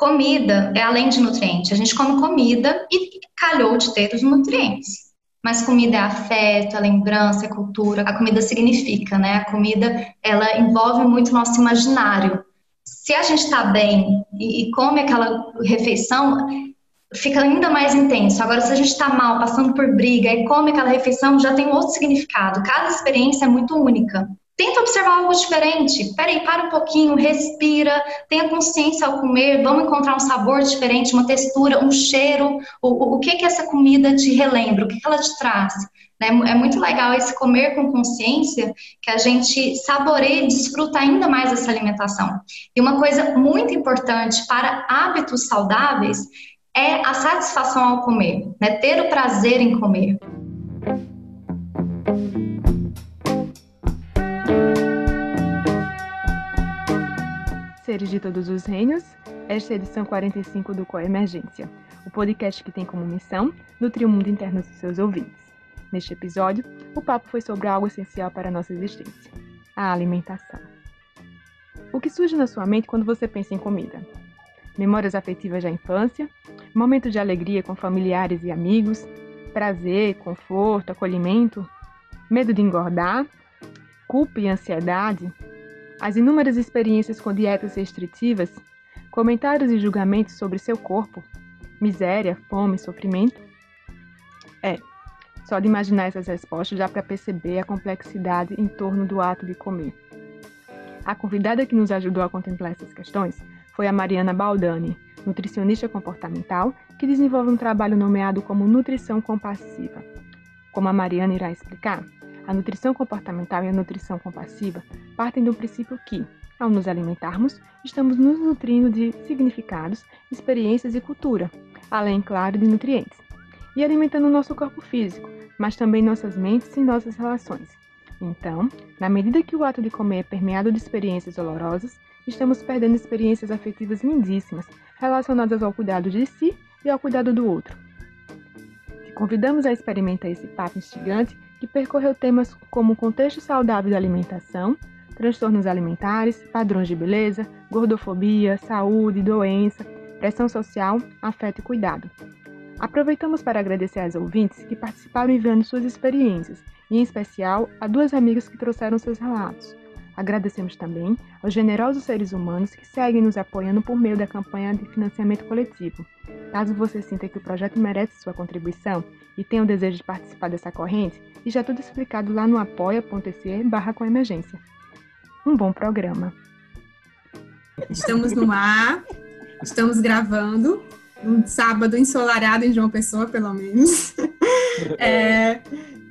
comida é além de nutriente. A gente come comida e calhou de ter os nutrientes. Mas comida é afeto, é lembrança, é cultura. A comida significa, né? A comida, ela envolve muito o nosso imaginário. Se a gente está bem e, e come aquela refeição, fica ainda mais intenso. Agora, se a gente está mal, passando por briga e come aquela refeição, já tem outro significado. Cada experiência é muito única. Tenta observar algo diferente. Peraí, para um pouquinho, respira, tenha consciência ao comer, vamos encontrar um sabor diferente, uma textura, um cheiro. O, o, que que essa comida te relembra? O que, que ela te traz? Né? É muito legal esse comer com consciência, que a gente saboreia e desfruta ainda mais essa alimentação. E uma coisa muito importante para hábitos saudáveis é a satisfação ao comer, né? ter o prazer em comer. Seres de todos os reinos, esta é a edição 45 do Coemergência, o podcast que tem como missão nutrir o mundo interno dos seus ouvintes. Neste episódio, o papo foi sobre algo essencial para a nossa existência: a alimentação. O que surge na sua mente quando você pensa em comida? Memórias afetivas da infância, momentos de alegria com familiares e amigos, prazer, conforto, acolhimento, medo de engordar, culpa e ansiedade, as inúmeras experiências com dietas restritivas, comentários e julgamentos sobre seu corpo, miséria, fome, sofrimento? É, só de imaginar essas respostas dá para perceber a complexidade em torno do ato de comer. A convidada que nos ajudou a contemplar essas questões foi a Mariana Baldani, nutricionista comportamental, que desenvolve um trabalho nomeado como nutrição compassiva. Como a Mariana irá explicar, a nutrição comportamental e a nutrição compassiva partem do princípio que, ao nos alimentarmos, estamos nos nutrindo de significados, experiências e cultura, além, claro, de nutrientes, e alimentando nosso corpo físico, mas também nossas mentes e nossas relações. Então, na medida que o ato de comer é permeado de experiências dolorosas, estamos perdendo experiências afetivas lindíssimas relacionadas ao cuidado de si e ao cuidado do outro. Te convidamos a experimentar esse papo instigante que percorreu temas como contexto saudável da alimentação, transtornos alimentares, padrões de beleza, gordofobia, saúde, doença, pressão social, afeto e cuidado. Aproveitamos para agradecer às ouvintes que participaram enviando suas experiências, e em especial a duas amigas que trouxeram seus relatos. Agradecemos também aos generosos seres humanos que seguem nos apoiando por meio da campanha de financiamento coletivo. Caso você sinta que o projeto merece sua contribuição e tenha o desejo de participar dessa corrente, já tudo explicado lá no apoia.se barra com emergência. Um bom programa. Estamos no ar, estamos gravando, um sábado ensolarado em João Pessoa, pelo menos. É,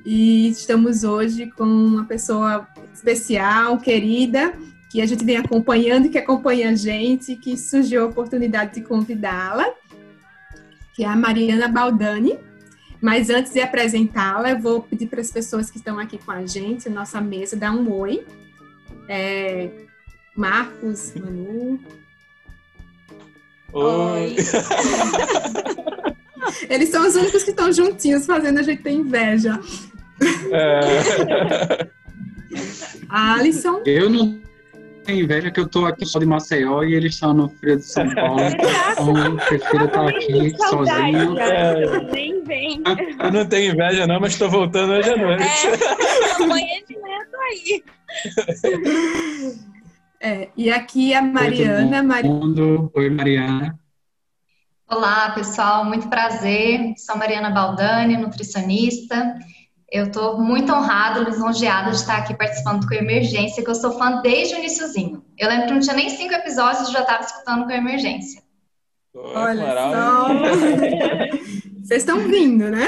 e estamos hoje com uma pessoa especial, querida, que a gente vem acompanhando e que acompanha a gente, que surgiu a oportunidade de convidá-la, que é a Mariana Baldani. Mas antes de apresentá-la, eu vou pedir para as pessoas que estão aqui com a gente, nossa mesa, dar um oi. É, Marcos, Manu. Oi. Eles são os únicos que estão juntinhos, fazendo a gente ter inveja. É. Alisson. Eu não tenho inveja que eu tô aqui só de Maceió e eles estão no frio de São Paulo. então eu prefiro estar aqui sozinho. É. Nem vem. Eu não tenho inveja não, mas estou voltando hoje à noite. É, amanhã de manhã tô aí. É, e aqui a Mariana. Oi, mundo. Oi, Mariana. Olá, pessoal, muito prazer. Sou Mariana Baldani, nutricionista. Eu estou muito honrada, lisonjeada de estar aqui participando com a Emergência, que eu sou fã desde o iníciozinho. Eu lembro que não tinha nem cinco episódios e já estava escutando com a Emergência. Olha só! Vocês estão vindo, né?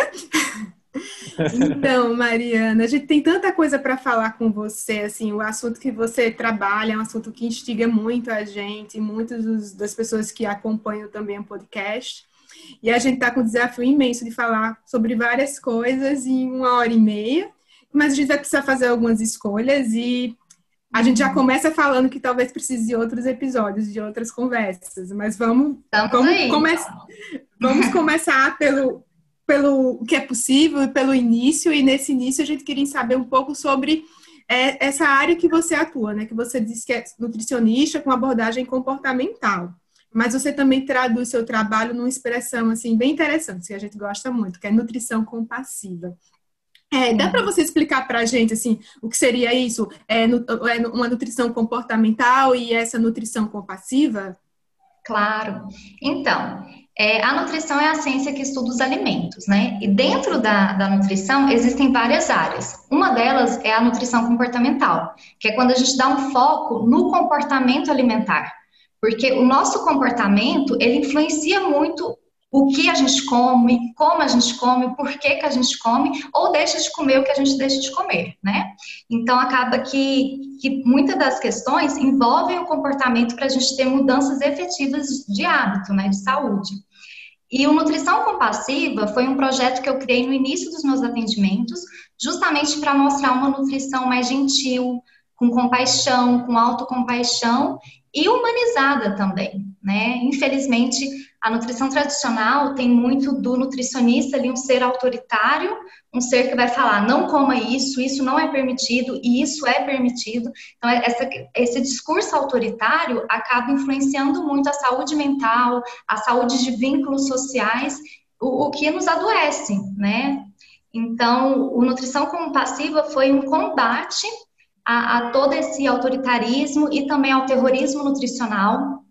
Então, Mariana, a gente tem tanta coisa para falar com você, assim, o assunto que você trabalha é um assunto que instiga muito a gente, muitas das pessoas que acompanham também o podcast. E a gente está com um desafio imenso de falar sobre várias coisas em uma hora e meia, mas a gente vai precisar fazer algumas escolhas e a gente já começa falando que talvez precise de outros episódios, de outras conversas, mas vamos, vamos, come vamos começar pelo, pelo que é possível, pelo início, e nesse início a gente queria saber um pouco sobre é, essa área que você atua, né? Que você disse que é nutricionista com abordagem comportamental. Mas você também traduz seu trabalho numa expressão assim bem interessante, que a gente gosta muito, que é nutrição compassiva. É, dá para você explicar para a gente assim o que seria isso? É, é uma nutrição comportamental e essa nutrição compassiva? Claro. Então, é, a nutrição é a ciência que estuda os alimentos, né? E dentro da, da nutrição existem várias áreas. Uma delas é a nutrição comportamental, que é quando a gente dá um foco no comportamento alimentar. Porque o nosso comportamento, ele influencia muito o que a gente come, como a gente come, por que, que a gente come, ou deixa de comer o que a gente deixa de comer, né? Então, acaba que, que muitas das questões envolvem o comportamento para a gente ter mudanças efetivas de hábito, né, de saúde. E o Nutrição Compassiva foi um projeto que eu criei no início dos meus atendimentos, justamente para mostrar uma nutrição mais gentil, com compaixão, com autocompaixão e humanizada também, né? Infelizmente, a nutrição tradicional tem muito do nutricionista ali um ser autoritário, um ser que vai falar não coma isso, isso não é permitido e isso é permitido. Então essa, esse discurso autoritário acaba influenciando muito a saúde mental, a saúde de vínculos sociais, o, o que nos adoece, né? Então, o nutrição como passiva foi um combate a, a todo esse autoritarismo e também ao terrorismo nutricional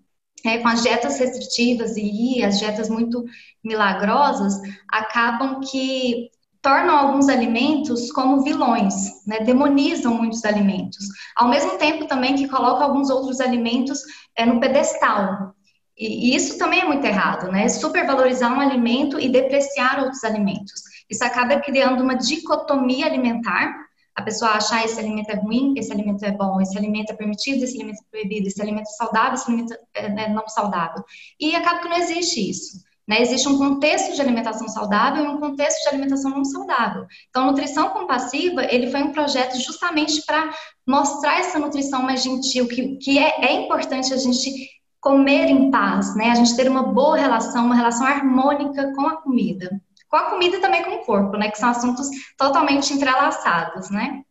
é, com as dietas restritivas e as dietas muito milagrosas, acabam que tornam alguns alimentos como vilões, né? demonizam muitos alimentos, ao mesmo tempo também que colocam alguns outros alimentos é, no pedestal. E, e isso também é muito errado, né? Supervalorizar um alimento e depreciar outros alimentos. Isso acaba criando uma dicotomia alimentar a pessoa achar esse alimento é ruim, esse alimento é bom, esse alimento é permitido, esse alimento é proibido, esse alimento é saudável, esse alimento é né, não saudável. E acaba que não existe isso. Né? Existe um contexto de alimentação saudável e um contexto de alimentação não saudável. Então, nutrição compassiva, ele foi um projeto justamente para mostrar essa nutrição mais gentil, que, que é, é importante a gente comer em paz, né? A gente ter uma boa relação, uma relação harmônica com a comida com a comida e também com o corpo, né? Que são assuntos totalmente entrelaçados, né?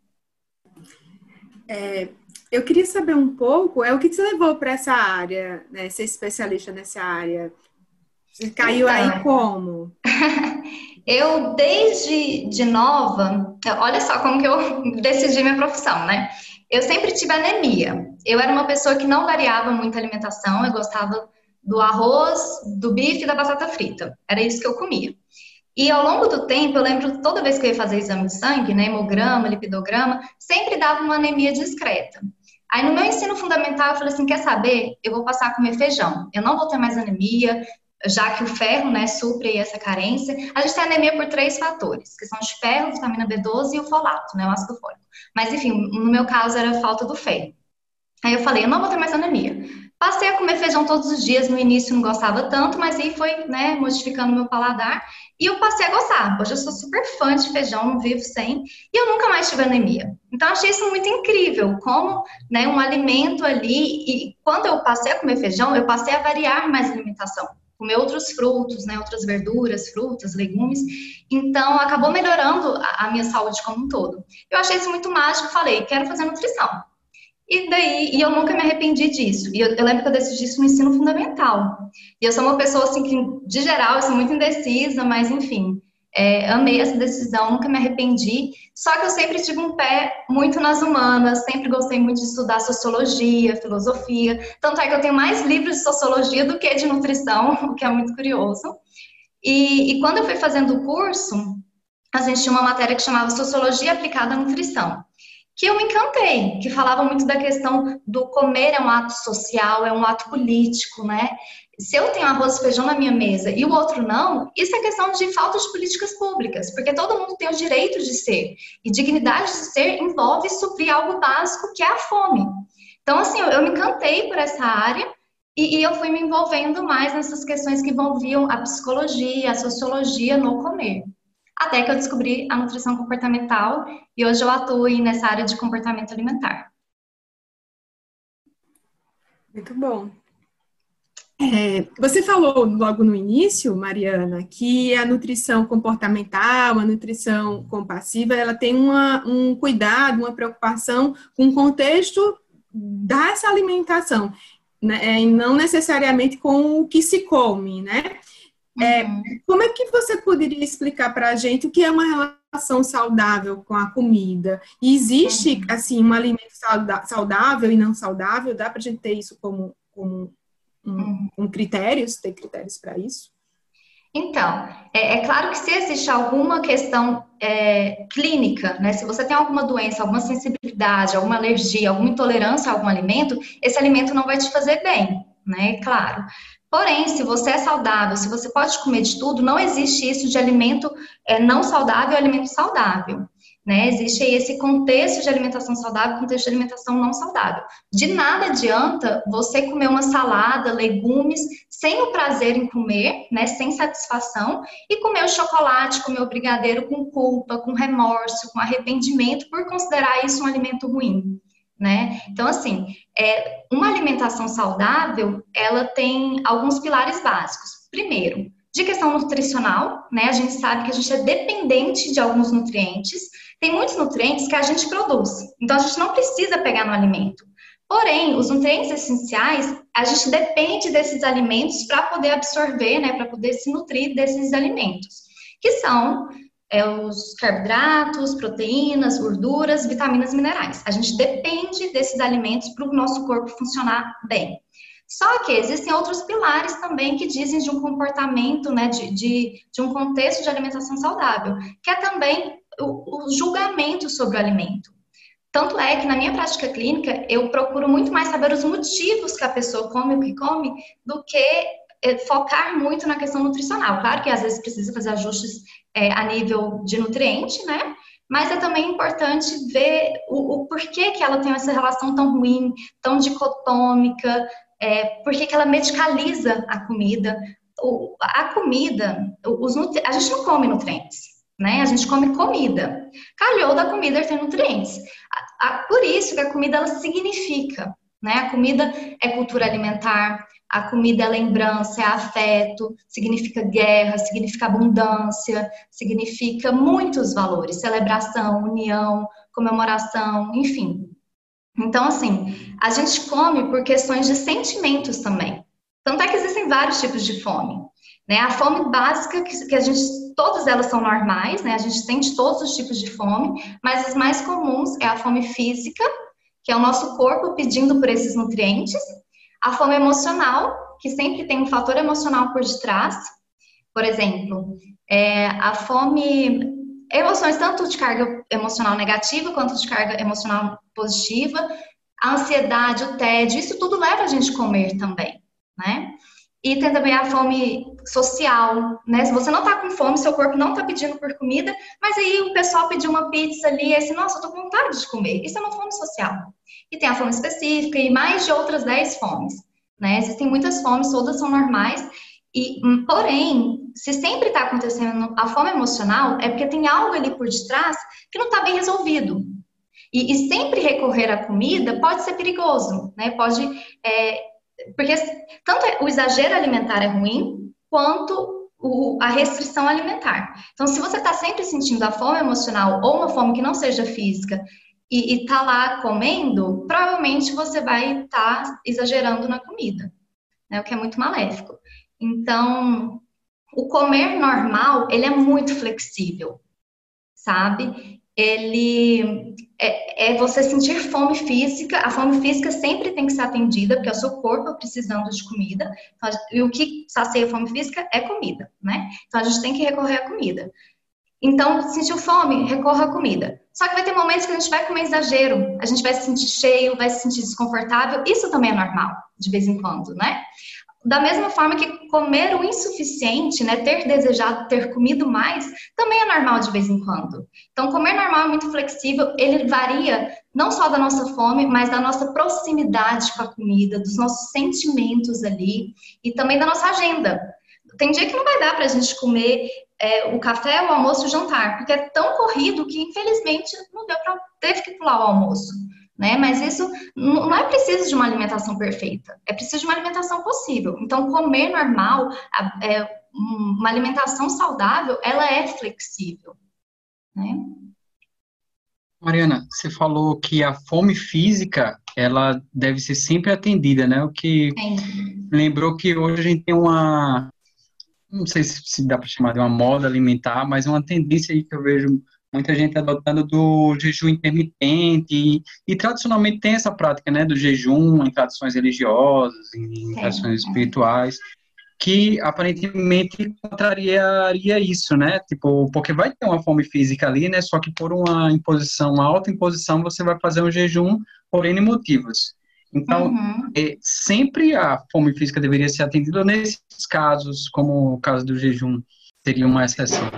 É, eu queria saber um pouco, é o que te levou para essa área, né? Ser especialista nessa área. Você caiu então, aí como? eu, desde de nova, olha só como que eu decidi minha profissão, né? Eu sempre tive anemia. Eu era uma pessoa que não variava muito a alimentação, eu gostava do arroz, do bife e da batata frita. Era isso que eu comia. E ao longo do tempo, eu lembro toda vez que eu ia fazer exame de sangue, né, hemograma, lipidograma, sempre dava uma anemia discreta. Aí no meu ensino fundamental eu falei assim, quer saber? Eu vou passar a comer feijão. Eu não vou ter mais anemia, já que o ferro, né, supre essa carência. A gente tem anemia por três fatores, que são de ferro, vitamina B12 e o folato, né, o ácido fólico. Mas enfim, no meu caso era falta do ferro. Aí eu falei, eu não vou ter mais anemia. Passei a comer feijão todos os dias, no início não gostava tanto, mas aí foi, né, modificando meu paladar e eu passei a gostar. Hoje eu sou super fã de feijão, não vivo sem, e eu nunca mais tive anemia. Então achei isso muito incrível, como, né, um alimento ali, e quando eu passei a comer feijão, eu passei a variar mais a alimentação. Comer outros frutos, né, outras verduras, frutas, legumes. Então, acabou melhorando a, a minha saúde como um todo. Eu achei isso muito mágico, falei, quero fazer nutrição. E daí, e eu nunca me arrependi disso. E eu, eu, lembro que eu decidi isso no ensino fundamental. E eu sou uma pessoa, assim, que, de geral, eu sou muito indecisa, mas, enfim, é, amei essa decisão, nunca me arrependi. Só que eu sempre tive um pé muito nas humanas, sempre gostei muito de estudar sociologia, filosofia. Tanto é que eu tenho mais livros de sociologia do que de nutrição, o que é muito curioso. E, e quando eu fui fazendo o curso, a gente tinha uma matéria que chamava Sociologia Aplicada à Nutrição que eu me encantei, que falava muito da questão do comer é um ato social, é um ato político, né? Se eu tenho arroz e feijão na minha mesa e o outro não, isso é questão de falta de políticas públicas, porque todo mundo tem o direito de ser. E dignidade de ser envolve suprir algo básico que é a fome. Então, assim, eu, eu me encantei por essa área e, e eu fui me envolvendo mais nessas questões que envolviam a psicologia, a sociologia no comer até que eu descobri a nutrição comportamental e hoje eu atuo nessa área de comportamento alimentar. Muito bom. É, você falou logo no início, Mariana, que a nutrição comportamental, a nutrição compassiva, ela tem uma, um cuidado, uma preocupação com o contexto dessa alimentação. né, e não necessariamente com o que se come, né? É, Uhum. como é que você poderia explicar para a gente o que é uma relação saudável com a comida? E existe, assim, um alimento saudável e não saudável? Dá para a gente ter isso como, como um, um critérios? Ter critérios para isso? Então, é, é claro que se existe alguma questão é, clínica, né? Se você tem alguma doença, alguma sensibilidade, alguma alergia, alguma intolerância a algum alimento, esse alimento não vai te fazer bem, né? Claro. Porém, se você é saudável, se você pode comer de tudo, não existe isso de alimento é, não saudável e alimento saudável. Né? Existe aí esse contexto de alimentação saudável, contexto de alimentação não saudável. De nada adianta você comer uma salada, legumes, sem o prazer em comer, né? Sem satisfação, e comer o chocolate, comer o brigadeiro com culpa, com remorso, com arrependimento por considerar isso um alimento ruim. Né? Então, assim, é, uma alimentação saudável, ela tem alguns pilares básicos. Primeiro, de questão nutricional, né? A gente sabe que a gente é dependente de alguns nutrientes. Tem muitos nutrientes que a gente produz, então a gente não precisa pegar no alimento. Porém, os nutrientes essenciais, a gente depende desses alimentos para poder absorver, né? Para poder se nutrir desses alimentos, que são é, os carboidratos, proteínas, gorduras, vitaminas minerais. A gente depende desses alimentos para o nosso corpo funcionar bem. Só que existem outros pilares também que dizem de um comportamento, né, de, de, de um contexto de alimentação saudável, que é também o, o julgamento sobre o alimento. Tanto é que na minha prática clínica eu procuro muito mais saber os motivos que a pessoa come o que come do que é, focar muito na questão nutricional. Claro que às vezes precisa fazer ajustes é, a nível de nutriente, né? Mas é também importante ver o, o porquê que ela tem essa relação tão ruim, tão dicotômica, é, por que ela medicaliza a comida. O, a comida, os a gente não come nutrientes, né? A gente come comida. Calhou da comida ter nutrientes. A, a, por isso que a comida ela significa, né? A comida é cultura alimentar, a comida é lembrança, é afeto, significa guerra, significa abundância, significa muitos valores, celebração, união, comemoração, enfim. Então, assim, a gente come por questões de sentimentos também. Tanto é que existem vários tipos de fome. Né? A fome básica, que, a gente, todas elas são normais, né? A gente sente todos os tipos de fome, mas as mais comuns é a fome física, que é o nosso corpo pedindo por esses nutrientes, a fome emocional, que sempre tem um fator emocional por detrás. Por exemplo, é, a fome, emoções tanto de carga emocional negativa quanto de carga emocional positiva, a ansiedade, o tédio, isso tudo leva a gente a comer também, né? E tem também a fome social, né? Se você não tá com fome, seu corpo não tá pedindo por comida, mas aí o pessoal pediu uma pizza ali, e assim, nossa, eu tô com vontade de comer. Isso é uma fome social. E tem a fome específica e mais de outras 10 fomes, né? Existem muitas fomes, todas são normais. E, porém, se sempre está acontecendo a fome emocional, é porque tem algo ali por detrás que não está bem resolvido. E, e, sempre recorrer à comida pode ser perigoso, né? Pode, é, porque tanto o exagero alimentar é ruim, quanto o, a restrição alimentar. Então, se você está sempre sentindo a fome emocional ou uma fome que não seja física e está lá comendo, provavelmente você vai estar tá exagerando na comida, né? O que é muito maléfico. Então, o comer normal, ele é muito flexível, sabe? Ele é, é, você sentir fome física, a fome física sempre tem que ser atendida, porque é o seu corpo precisando de comida, então, e o que sacia a fome física é comida, né? Então a gente tem que recorrer à comida. Então, sentiu fome, recorra à comida. Só que vai ter momentos que a gente vai comer exagero, a gente vai se sentir cheio, vai se sentir desconfortável, isso também é normal, de vez em quando, né? Da mesma forma que comer o insuficiente, né, ter desejado ter comido mais, também é normal de vez em quando. Então, comer normal é muito flexível, ele varia não só da nossa fome, mas da nossa proximidade com a comida, dos nossos sentimentos ali e também da nossa agenda. Tem dia que não vai dar para a gente comer é, o café, o almoço o jantar, porque é tão corrido que, infelizmente, não deu para teve que pular o almoço né? Mas isso não é preciso de uma alimentação perfeita, é preciso de uma alimentação possível. Então, comer normal, é, uma alimentação saudável, ela é flexível, né? Mariana, você falou que a fome física, ela deve ser sempre atendida, né? O que Sim. lembrou que hoje a gente tem uma, não sei se, dá para chamar de uma moda alimentar, mas uma tendência aí que eu vejo muita gente adotando do jejum intermitente e, e tradicionalmente tem essa prática, né, do jejum em tradições religiosas, em Sim. tradições espirituais, que aparentemente contrariaria isso, né? Tipo, porque vai ter uma fome física ali, né? Só que por uma imposição, uma alta imposição, você vai fazer um jejum por N motivos. Então, Uhum. é, sempre a fome física deveria ser atendida nesses casos, como o caso do jejum, seria uma exceção.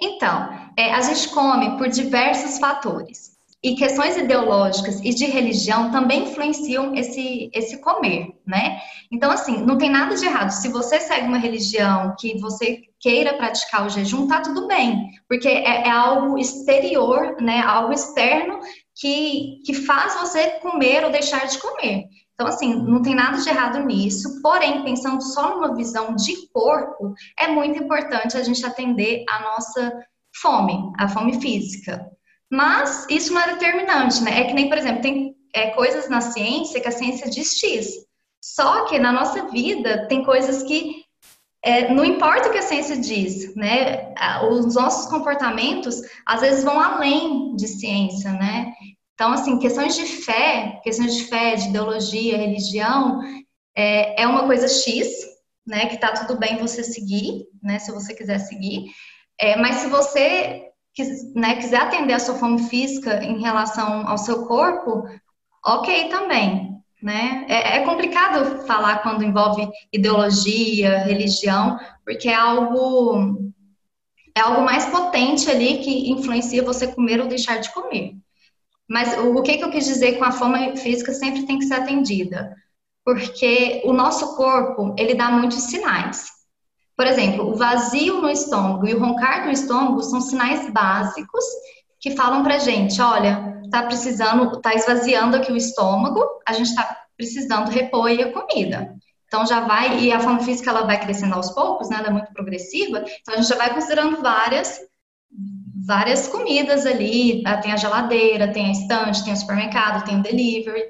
Então, é, a gente come por diversos fatores. E questões ideológicas e de religião também influenciam esse, esse comer, né? Então, assim, não tem nada de errado. Se você segue uma religião que você queira praticar o jejum, tá tudo bem. Porque é, é algo exterior, né? Algo externo que, que faz você comer ou deixar de comer. Então, assim, não tem nada de errado nisso. Porém, pensando só numa visão de corpo, é muito importante a gente atender a nossa fome, a fome física. Mas isso não é determinante, né? É que nem, por exemplo, tem é, coisas na ciência que a ciência diz X. Só que na nossa vida tem coisas que é, não importa o que a ciência diz, né? Os nossos comportamentos às vezes vão além de ciência, né? Então, assim, questões de fé, questões de fé, de ideologia, religião, é, é uma coisa X, né? Que tá tudo bem você seguir, né? Se você quiser seguir. É, mas se você né, quiser atender a sua fome física em relação ao seu corpo, ok também, né? É, é complicado falar quando envolve ideologia, religião, porque é algo é algo mais potente ali que influencia você comer ou deixar de comer. Mas o, que, que eu quis dizer com a fome física sempre tem que ser atendida? Porque o nosso corpo, ele dá muitos sinais. Por exemplo, o vazio no estômago e o roncar do estômago são sinais básicos que falam pra gente, olha, tá precisando, tá esvaziando aqui o estômago, a gente tá precisando repor a comida. Então já vai, e a fome física ela vai crescendo aos poucos, né? Ela é muito progressiva, então a gente já vai considerando várias várias comidas ali, tá? tem a geladeira, tem a estante, tem o supermercado, tem o delivery,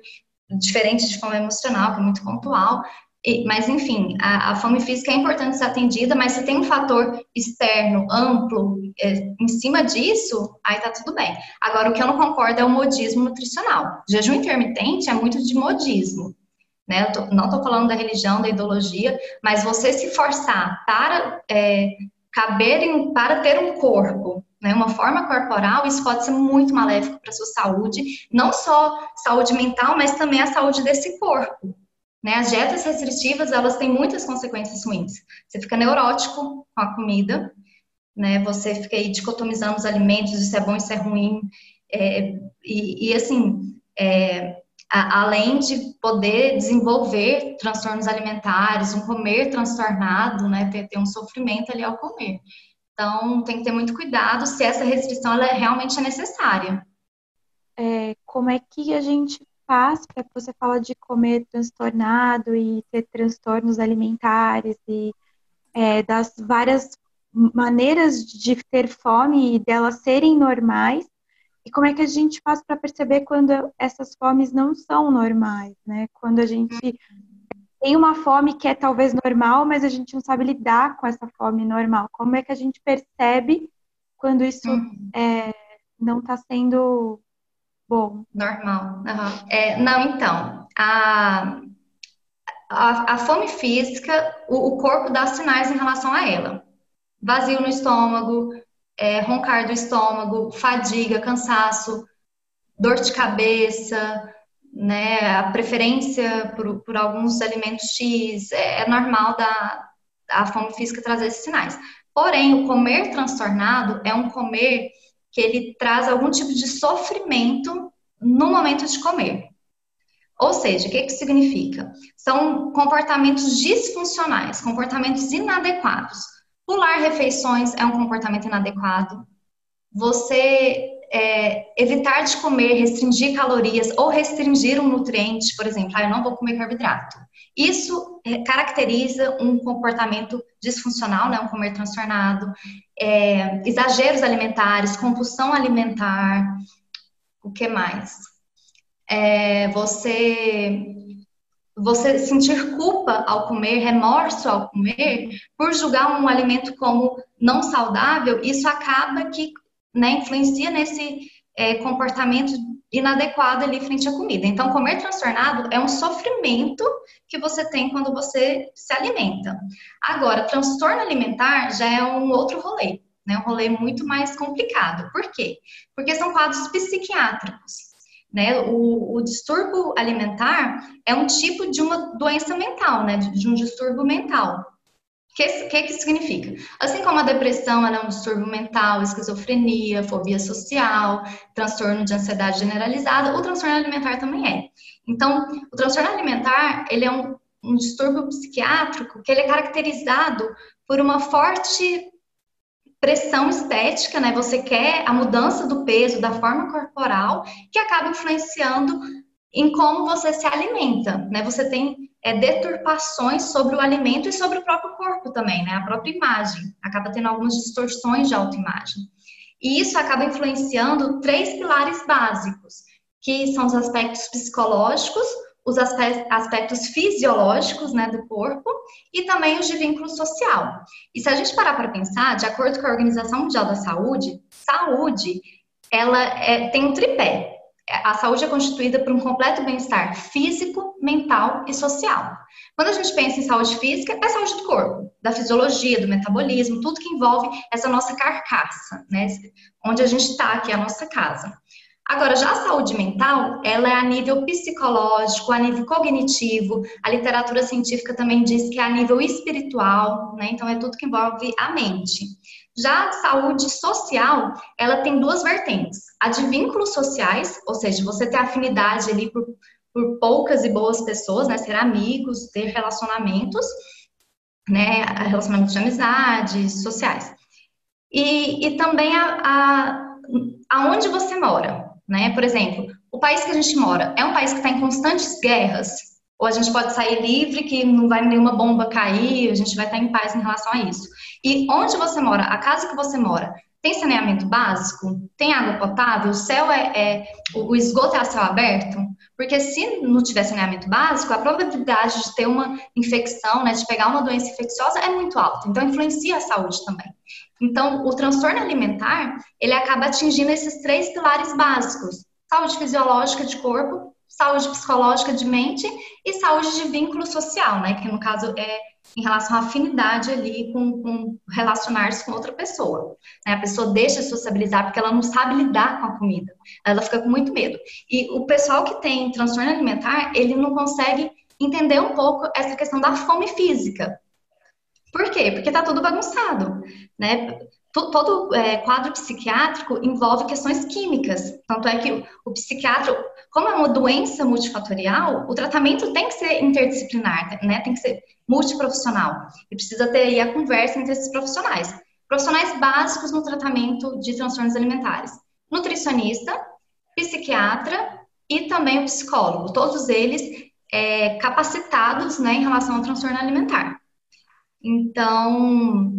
diferente de fome emocional, que é muito pontual. E- mas, enfim, a, a fome física é importante ser atendida, mas se tem um fator externo, amplo, é, em cima disso, aí tá tudo bem. Agora, o que eu não concordo é o modismo nutricional. Jejum intermitente é muito de modismo. Né? Eu tô- não estou falando da religião, da ideologia, mas você se forçar para é, caber em, para ter um corpo, né, uma forma corporal, isso pode ser muito maléfico para a sua saúde, não só saúde mental, mas também a saúde desse corpo. Né? As dietas restritivas, elas têm muitas consequências ruins. Você fica neurótico com a comida, né? Você fica aí dicotomizando os alimentos, isso é bom, isso é ruim. É, e, e, assim, é, além de poder desenvolver transtornos alimentares, um comer transtornado, né? Ter, ter um sofrimento ali ao comer. Então, tem que ter muito cuidado se essa restrição ela é- realmente é necessária. É, como é que a gente faz para você fala de comer transtornado e ter transtornos alimentares e é, das várias maneiras de ter fome e delas serem normais e como é que a gente faz para perceber quando essas fomes não são normais, né? Quando a gente tem uma fome que é talvez normal, mas a gente não sabe lidar com essa fome normal. Como é que a gente percebe quando isso Uhum. é, não está sendo bom? Normal. aham. É, não, então, a, a, a fome física, o, o corpo dá sinais em relação a ela. Vazio no estômago, é, roncar do estômago, fadiga, cansaço, dor de cabeça, né, a preferência por, por alguns alimentos X, é, é normal da a fome física trazer esses sinais. Porém, o comer transtornado é um comer que ele traz algum tipo de sofrimento no momento de comer. Ou seja, o que que significa? São comportamentos disfuncionais, comportamentos inadequados. Pular refeições é um comportamento inadequado. Você é, evitar de comer, restringir calorias ou restringir um nutriente, por exemplo, ah, eu não vou comer carboidrato. Isso é, caracteriza um comportamento disfuncional, né, um comer transtornado, é, exageros alimentares, compulsão alimentar, O que mais? É você você sentir culpa ao comer, remorso ao comer, por julgar um alimento como não saudável, isso acaba que né, influencia nesse é, comportamento inadequado ali frente à comida. Então, comer transtornado é um sofrimento que você tem quando você se alimenta. Agora, transtorno alimentar já é um outro rolê, né? Um rolê muito mais complicado. Por quê? Porque são quadros psiquiátricos. Né? O, o, distúrbio alimentar é um tipo de uma doença mental, né? De, de um distúrbio mental. O que, que, que significa? Assim como a depressão é um distúrbio mental, esquizofrenia, fobia social, transtorno de ansiedade generalizada, o transtorno alimentar também é. Então, o transtorno alimentar, ele é um, um distúrbio psiquiátrico que ele é caracterizado por uma forte pressão estética, né? Você quer a mudança do peso, da forma corporal, que acaba influenciando em como você se alimenta, né? Você tem é, deturpações sobre o alimento e sobre o próprio corpo também, né? A própria imagem acaba tendo algumas distorções de autoimagem. E isso acaba influenciando três pilares básicos, que são os aspectos psicológicos, os aspectos fisiológicos né, do corpo e também os de vínculo social. E se a gente parar para pensar, de acordo com a Organização Mundial da Saúde, saúde ela é, tem um tripé a saúde é constituída por um completo bem-estar físico, mental e social. Quando a gente pensa em saúde física, é saúde do corpo, da fisiologia, do metabolismo, tudo que envolve essa nossa carcaça, né? Onde a gente está aqui, a nossa casa. Agora, já a saúde mental, ela é a nível psicológico, a nível cognitivo, a literatura científica também diz que é a nível espiritual, né? Então, é tudo que envolve a mente. Já a saúde social, ela tem duas vertentes. A de vínculos sociais, ou seja, você ter afinidade ali por, por poucas e boas pessoas, né? Ser amigos, ter relacionamentos, né? Relacionamentos de amizades, sociais. E, e também a, a, aonde você mora, né? Por exemplo, o país que a gente mora é um país que está em constantes guerras, ou a gente pode sair livre, que não vai nenhuma bomba cair, a gente vai estar em paz em relação a isso. E onde você mora, a casa que você mora, tem saneamento básico? Tem água potável? O céu é, é o esgoto é a céu aberto? Porque se não tiver saneamento básico, a probabilidade de ter uma infecção, né, de pegar uma doença infecciosa é muito alta. Então influencia a saúde também. Então, o transtorno alimentar, ele acaba atingindo esses três pilares básicos: saúde fisiológica de corpo, saúde psicológica de mente e saúde de vínculo social, né? Que no caso é em relação à afinidade ali com, com relacionar-se com outra pessoa. Né? A pessoa deixa de sociabilizar porque ela não sabe lidar com a comida. Ela fica com muito medo. E o pessoal que tem transtorno alimentar, ele não consegue entender um pouco essa questão da fome física. Por quê? Porque tá tudo bagunçado, né? todo é, quadro psiquiátrico envolve questões químicas. Tanto é que o, o, psiquiatra, como é uma doença multifatorial, o tratamento tem que ser interdisciplinar, né? Tem que ser multiprofissional. E precisa ter aí a conversa entre esses profissionais. Profissionais básicos no tratamento de transtornos alimentares. Nutricionista, psiquiatra e também o psicólogo. Todos eles é, capacitados né, em relação ao transtorno alimentar. Então,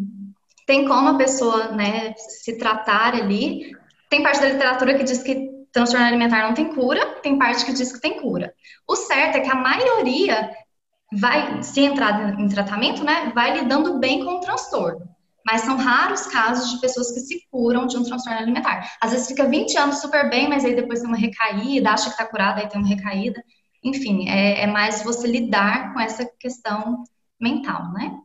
tem como a pessoa né, se tratar ali. Tem parte da literatura que diz que transtorno alimentar não tem cura, tem parte que diz que tem cura. O certo é que a maioria vai, se entrar em tratamento, né, vai lidando bem com o transtorno. Mas são raros casos de pessoas que se curam de um transtorno alimentar. Às vezes fica 20 anos super bem, mas aí depois tem uma recaída, acha que está curada, aí tem uma recaída. Enfim, é, é mais você lidar com essa questão mental, né?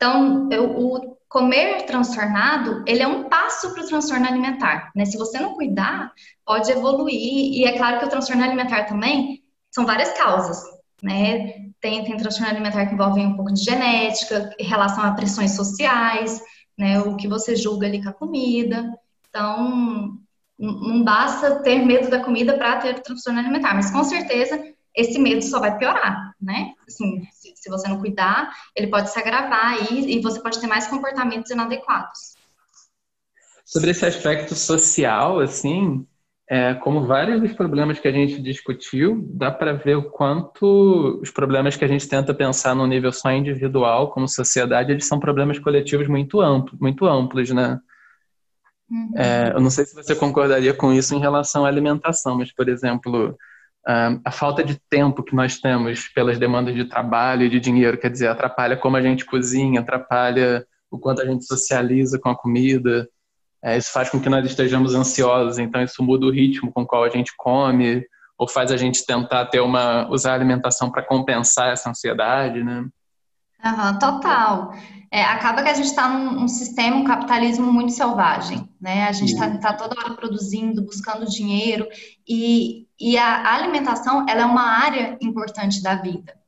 Então, eu, o comer transtornado, ele é um passo para o transtorno alimentar, né? Se você não cuidar, pode evoluir, e é claro que o transtorno alimentar também são várias causas, né? Tem, tem transtorno alimentar que envolve um pouco de genética, em relação a pressões sociais, né? O que você julga ali com a comida. Então, não basta ter medo da comida para ter transtorno alimentar, mas com certeza esse medo só vai piorar, né? Assim, se, você não cuidar, ele pode se agravar e, e você pode ter mais comportamentos inadequados. Sobre esse aspecto social, assim, é, como vários dos problemas que a gente discutiu, dá para ver o quanto os problemas que a gente tenta pensar no nível só individual, como sociedade, eles são problemas coletivos muito amplos, muito amplos, né? Uhum. É, eu não sei se você concordaria com isso em relação à alimentação, mas, por exemplo, a falta de tempo que nós temos pelas demandas de trabalho e de dinheiro, quer dizer, atrapalha como a gente cozinha, atrapalha o quanto a gente socializa com a comida. É, isso faz com que nós estejamos ansiosos, então isso muda o ritmo com o qual a gente come, ou faz a gente tentar ter uma usar a alimentação para compensar essa ansiedade, né? Uhum, total. É, acaba que a gente está num um sistema, um capitalismo muito selvagem, né? A gente está tá toda hora produzindo, buscando dinheiro e, e a alimentação, ela é uma área importante da vida.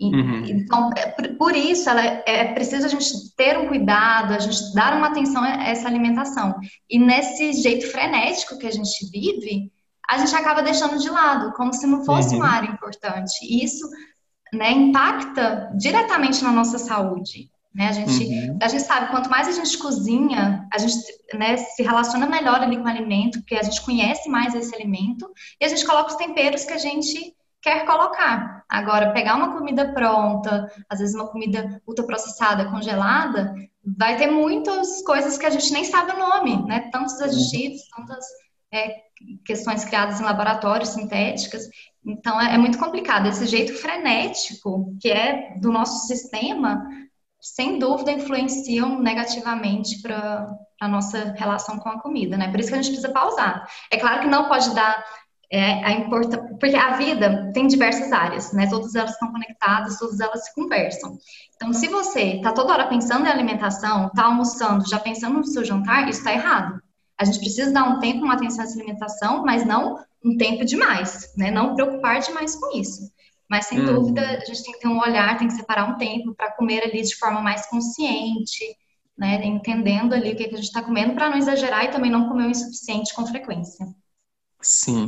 Uhum. Então, é, por isso, ela é, é preciso a gente ter um cuidado, a gente dar uma atenção a essa alimentação. E nesse jeito frenético que a gente vive, a gente acaba deixando de lado, como se não fosse uhum. uma área importante. E isso né, impacta diretamente na nossa saúde. Né? A, gente, uhum. a gente sabe, quanto mais a gente cozinha, a gente né, se relaciona melhor ali com o alimento, porque a gente conhece mais esse alimento, e a gente coloca os temperos que a gente quer colocar. Agora, pegar uma comida pronta, às vezes uma comida ultraprocessada, congelada, vai ter muitas coisas que a gente nem sabe o nome, né? Tantos uhum. aditivos, tantas é, questões criadas em laboratórios sintéticas. Então, é, é muito complicado. Esse jeito frenético que é do nosso sistema sem dúvida influenciam negativamente para a nossa relação com a comida, né? Por isso que a gente precisa pausar. É claro que não pode dar é, a importância, porque a vida tem diversas áreas, né? Todas elas estão conectadas, todas elas se conversam. Então, se você está toda hora pensando em alimentação, está almoçando, já pensando no seu jantar, isso está errado. A gente precisa dar um tempo, uma atenção à alimentação, mas não um tempo demais, né? Não preocupar demais com isso. Mas, sem hum. dúvida, a gente tem que ter um olhar, tem que separar um tempo para comer ali de forma mais consciente, né? Entendendo ali o que, que a gente está comendo para não exagerar e também não comer o insuficiente com frequência. Sim.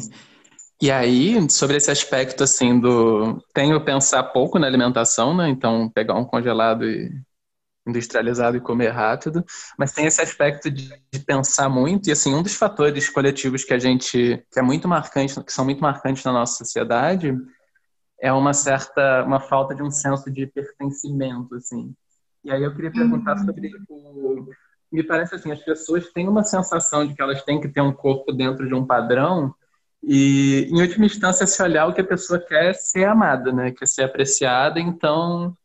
E aí, sobre esse aspecto, assim, do... Tenho pensar pouco na alimentação, né? Então, pegar um congelado e industrializado e comer rápido, mas tem esse aspecto de, de, pensar muito e assim um dos fatores coletivos que a gente que é muito marcante, que são muito marcantes na nossa sociedade, é uma certa uma falta de um senso de pertencimento assim. E aí eu queria perguntar uhum. sobre o me parece assim, as pessoas têm uma sensação de que elas têm que ter um corpo dentro de um padrão e em última instância se olhar o que a pessoa quer é ser amada, né? Quer ser apreciada, então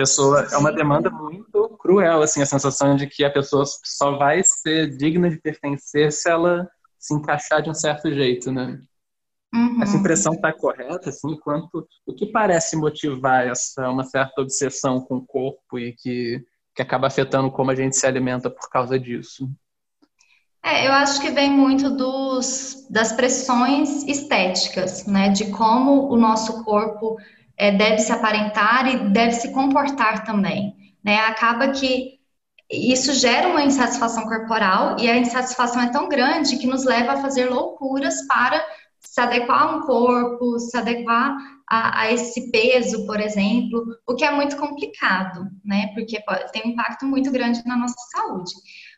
pessoa é uma demanda muito cruel, assim, a sensação de que a pessoa só vai ser digna de pertencer se ela se encaixar de um certo jeito, né? Uhum. Essa impressão está correta, assim, quanto o que parece motivar essa uma certa obsessão com o corpo e que, que acaba afetando como a gente se alimenta por causa disso? É, eu acho que vem muito dos, das pressões estéticas, né? De como o nosso corpo é, deve se aparentar e deve se comportar também. Né? Acaba que isso gera uma insatisfação corporal e a insatisfação é tão grande que nos leva a fazer loucuras para se adequar a um corpo, se adequar a, a, esse peso, por exemplo, o que é muito complicado, né? Porque tem um impacto muito grande na nossa saúde.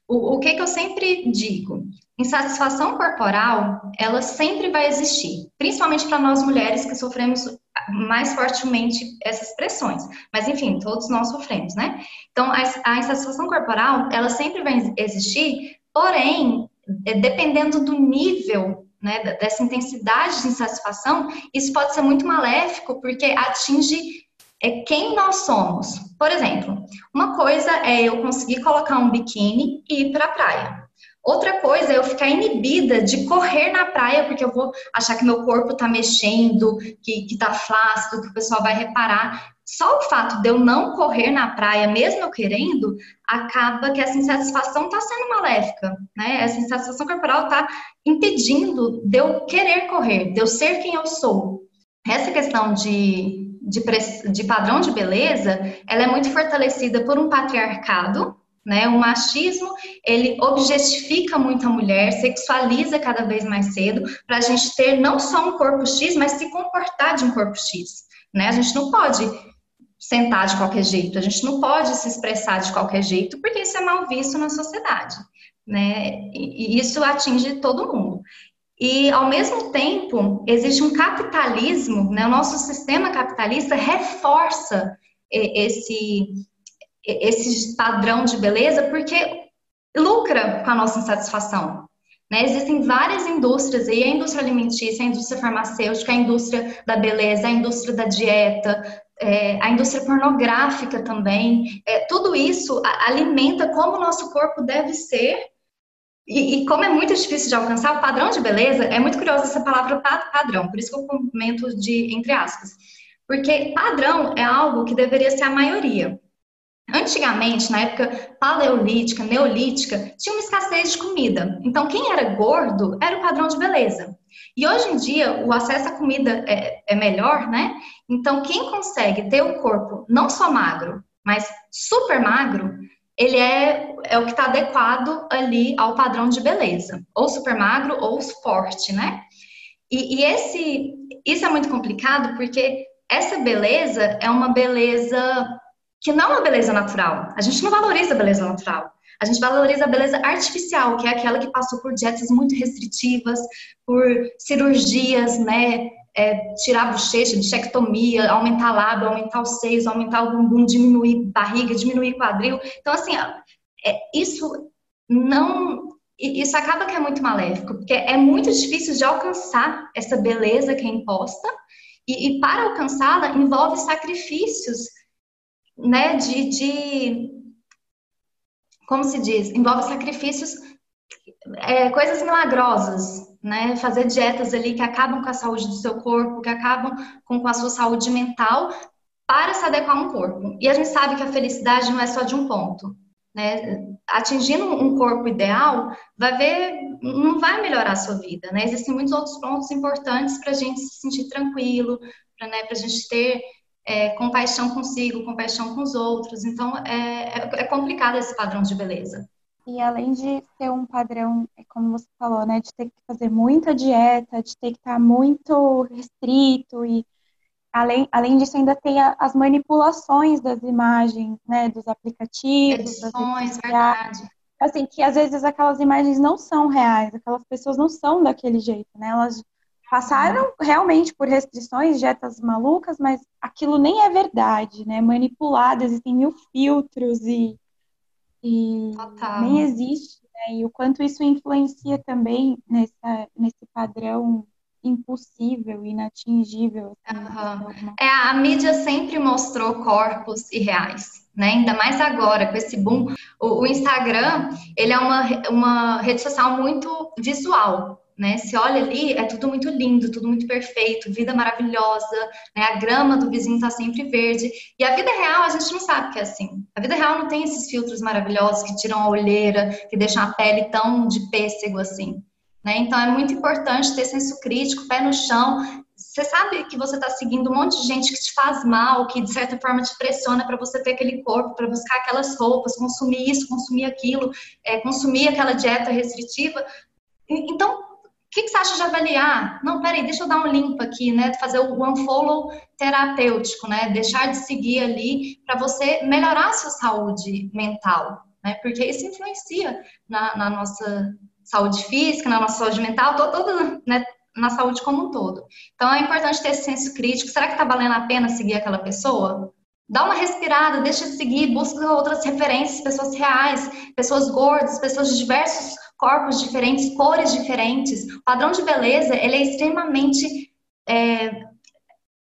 O, o que, que eu sempre digo? Insatisfação corporal, ela sempre vai existir, principalmente para nós mulheres que sofremos mais fortemente essas pressões. Mas, enfim, todos nós sofremos, né? Então, a, a insatisfação corporal, ela sempre vai existir, porém, é, dependendo do nível né, dessa intensidade de insatisfação, isso pode ser muito maléfico, porque atinge é, quem nós somos. Por exemplo, uma coisa é eu conseguir colocar um biquíni e ir para a praia. Outra coisa é eu ficar inibida de correr na praia, porque eu vou achar que meu corpo está mexendo, que, que tá flácido, que o pessoal vai reparar. Só o fato de eu não correr na praia, mesmo eu querendo, acaba que essa insatisfação está sendo maléfica, né? Essa insatisfação corporal está impedindo de eu querer correr, de eu ser quem eu sou. Essa questão de, de, de padrão de beleza, ela é muito fortalecida por um patriarcado, né? O machismo, ele objetifica muito a mulher, sexualiza cada vez mais cedo, para a gente ter não só um corpo X, mas se comportar de um corpo X. Né? A gente não pode sentar de qualquer jeito, a gente não pode se expressar de qualquer jeito, porque isso é mal visto na sociedade. Né? E isso atinge todo mundo. E, ao mesmo tempo, existe um capitalismo, né? o nosso sistema capitalista reforça esse esse padrão de beleza, porque lucra com a nossa insatisfação. Né? Existem várias indústrias aí, a indústria alimentícia, a indústria farmacêutica, a indústria da beleza, a indústria da dieta, é, a indústria pornográfica também. É, tudo isso alimenta como o nosso corpo deve ser e, e, como é muito difícil de alcançar o padrão de beleza, é muito curiosa essa palavra padrão, por isso que eu comento de entre aspas. Porque padrão é algo que deveria ser a maioria. Antigamente, na época paleolítica, neolítica, tinha uma escassez de comida. Então, quem era gordo era o padrão de beleza. E hoje em dia, o acesso à comida é, é melhor, né? Então, quem consegue ter o corpo não só magro, mas super magro, ele é, é o que está adequado ali ao padrão de beleza, ou super magro ou forte, né? E, e, esse, isso é muito complicado porque essa beleza é uma beleza que não é uma beleza natural. A gente não valoriza a beleza natural. A gente valoriza a beleza artificial, que é aquela que passou por dietas muito restritivas, por cirurgias, né? É, tirar a bochecha, bichectomia, aumentar a lábio, aumentar os seios, aumentar o bumbum, diminuir barriga, diminuir quadril. Então, assim, é, isso não. Isso acaba que é muito maléfico, porque é muito difícil de alcançar essa beleza que é imposta, e, e para alcançá-la envolve sacrifícios, né, de, de, como se diz, envolve sacrifícios, é, coisas milagrosas, né, fazer dietas ali que acabam com a saúde do seu corpo, que acabam com, com a sua saúde mental, para se adequar a um corpo. E a gente sabe que a felicidade não é só de um ponto. Né? Atingindo um corpo ideal, vai ver, não vai melhorar a sua vida. Né? Existem muitos outros pontos importantes para a gente se sentir tranquilo, para né, a gente ter é, compaixão consigo, compaixão com os outros. Então, é, é, é complicado esse padrão de beleza. E além de ser um padrão, é como você falou, né, de ter que fazer muita dieta, de ter que estar muito restrito e além, além disso ainda tem a, as manipulações das imagens, né, dos aplicativos, Edições, verdade. Assim, que às vezes aquelas imagens não são reais, aquelas pessoas não são daquele jeito, né? Elas passaram uhum. realmente por restrições, dietas malucas, mas aquilo nem é verdade, né? Manipulado, existem mil filtros e e Total. nem existe, né? E o quanto isso influencia também nessa, nesse padrão impossível, inatingível. Assim, uhum. É, a mídia sempre mostrou corpos irreais, né? Ainda mais agora, com esse boom. O, o Instagram, ele é uma, uma rede social muito visual, né? Se olha ali, é tudo muito lindo, tudo muito perfeito, vida maravilhosa, né? A grama do vizinho tá sempre verde. E a vida real, a gente não sabe que é assim. A vida real não tem esses filtros maravilhosos que tiram a olheira, que deixam a pele tão de pêssego assim. Né? Então é muito importante ter senso crítico, pé no chão. Você sabe que você está seguindo um monte de gente que te faz mal, que de certa forma te pressiona para você ter aquele corpo, para buscar aquelas roupas, consumir isso, consumir aquilo, é, consumir aquela dieta restritiva. Então que, que você acha de avaliar? Não, peraí, deixa eu dar um limpo aqui, né? Fazer o unfollow terapêutico, né? Deixar de seguir ali para você melhorar a sua saúde mental, né? Porque isso influencia na, na nossa saúde física, na nossa saúde mental, toda, né? na saúde como um todo. Então é importante ter esse senso crítico. Será que está valendo a pena seguir aquela pessoa? Dá uma respirada, deixa de seguir, busca outras referências, pessoas reais, pessoas gordas, pessoas de diversos corpos diferentes, cores diferentes. O padrão de beleza ele é extremamente é,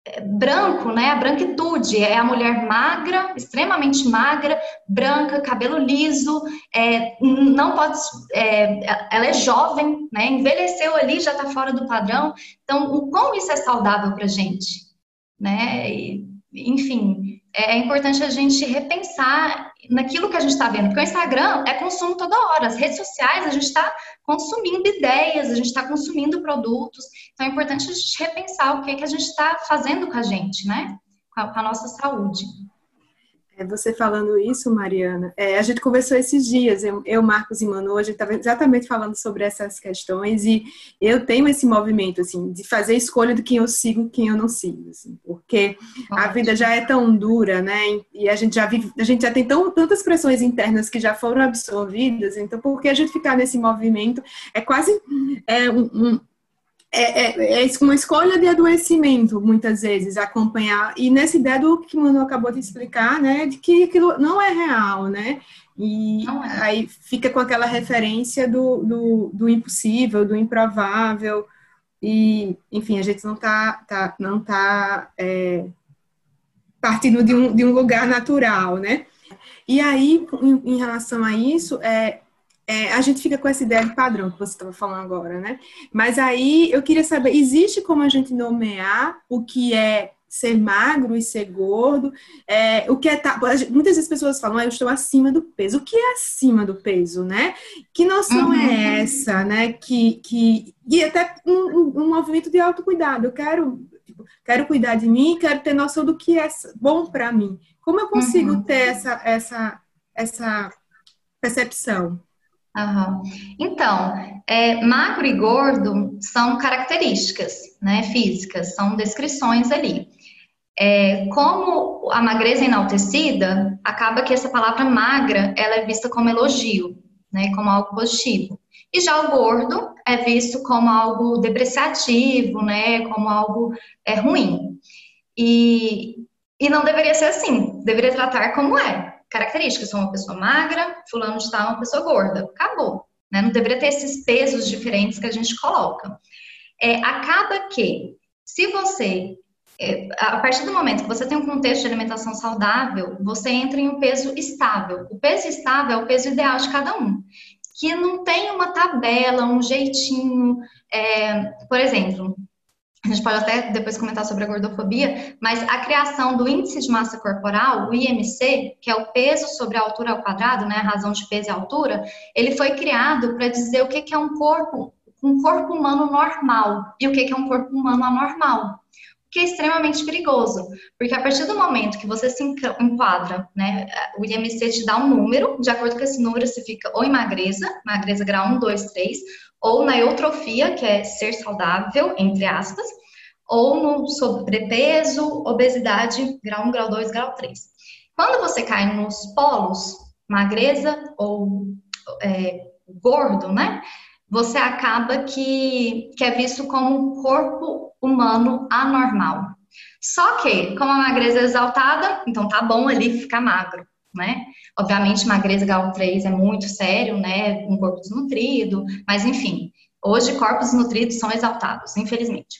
é, branco, né? A branquitude é a mulher magra, extremamente magra, branca, cabelo liso, é, não pode, é, ela é jovem, né? Envelheceu ali, já está fora do padrão. Então, o como isso é saudável para gente, né? E, enfim, é importante a gente repensar naquilo que a gente está vendo, porque o Instagram é consumo toda hora, as redes sociais a gente está consumindo ideias, a gente está consumindo produtos, então é importante a gente repensar o que, é que a gente está fazendo com a gente, né? Com a, com a nossa saúde. É, você falando isso, Mariana, é, a gente conversou esses dias, eu, eu Marcos e Manu, a gente estava exatamente falando sobre essas questões e eu tenho esse movimento, assim, de fazer escolha de quem eu sigo e quem eu não sigo, assim, porque a vida já é tão dura, né, e a gente já vive, a gente já tem tão, tantas pressões internas que já foram absorvidas, então por que a gente ficar nesse movimento? É quase é, um, um é, é, é uma escolha de adoecimento, muitas vezes, acompanhar. E nessa ideia do que o Manu acabou de explicar, né, de que aquilo não é real, né? E é. aí fica com aquela referência do, do, do, impossível, do improvável. E, enfim, a gente não está tá, não tá, é, partindo de um, de um lugar natural, né? E aí, em, em relação a isso, é, é, a gente fica com essa ideia de padrão que você estava falando agora, né? Mas aí eu queria saber, existe como a gente nomear o que é ser magro e ser gordo? É, o que é tá, muitas vezes as pessoas falam, ah, eu estou acima do peso. O que é acima do peso, né? Que noção uhum. é essa, né? Que, que e até um, um movimento de autocuidado. Eu quero tipo, quero cuidar de mim, quero ter noção do que é bom para mim. Como eu consigo uhum. ter essa essa essa percepção? Uhum. Então, é, magro e gordo são características né, físicas, são descrições ali. É, como a magreza é enaltecida, acaba que essa palavra magra ela é vista como elogio, né, como algo positivo. E já o gordo é visto como algo depreciativo, né, como algo é, ruim. E, e não deveria ser assim, deveria tratar como é características. Sou uma pessoa magra, fulano de tal é uma pessoa gorda. Acabou. Né? Não deveria ter esses pesos diferentes que a gente coloca. É, acaba que, se você, é, a partir do momento que você tem um contexto de alimentação saudável, você entra em um peso estável. O peso estável é o peso ideal de cada um. Que não tem uma tabela, um jeitinho. É, por exemplo, a gente pode até depois comentar sobre a gordofobia, mas a criação do índice de massa corporal, o IMC, que é o peso sobre a altura ao quadrado, né, a razão de peso e altura, ele foi criado para dizer o que é um corpo, um corpo humano normal e o que é um corpo humano anormal. O que é extremamente perigoso, porque a partir do momento que você se enquadra, né, o IMC te dá um número, de acordo com esse número você fica ou em magreza, magreza grau 1, 2, 3, ou na eutrofia, que é ser saudável, entre aspas, ou no sobrepeso, obesidade, grau 1, grau 2, grau 3. Quando você cai nos polos, magreza ou é, gordo, né? Você acaba que, que é visto como um corpo humano anormal. Só que, como a magreza é exaltada, então tá bom ali ficar magro né? Obviamente, magreza grau 3 é muito sério, né? Um corpo desnutrido, mas enfim, hoje corpos nutridos são exaltados, infelizmente.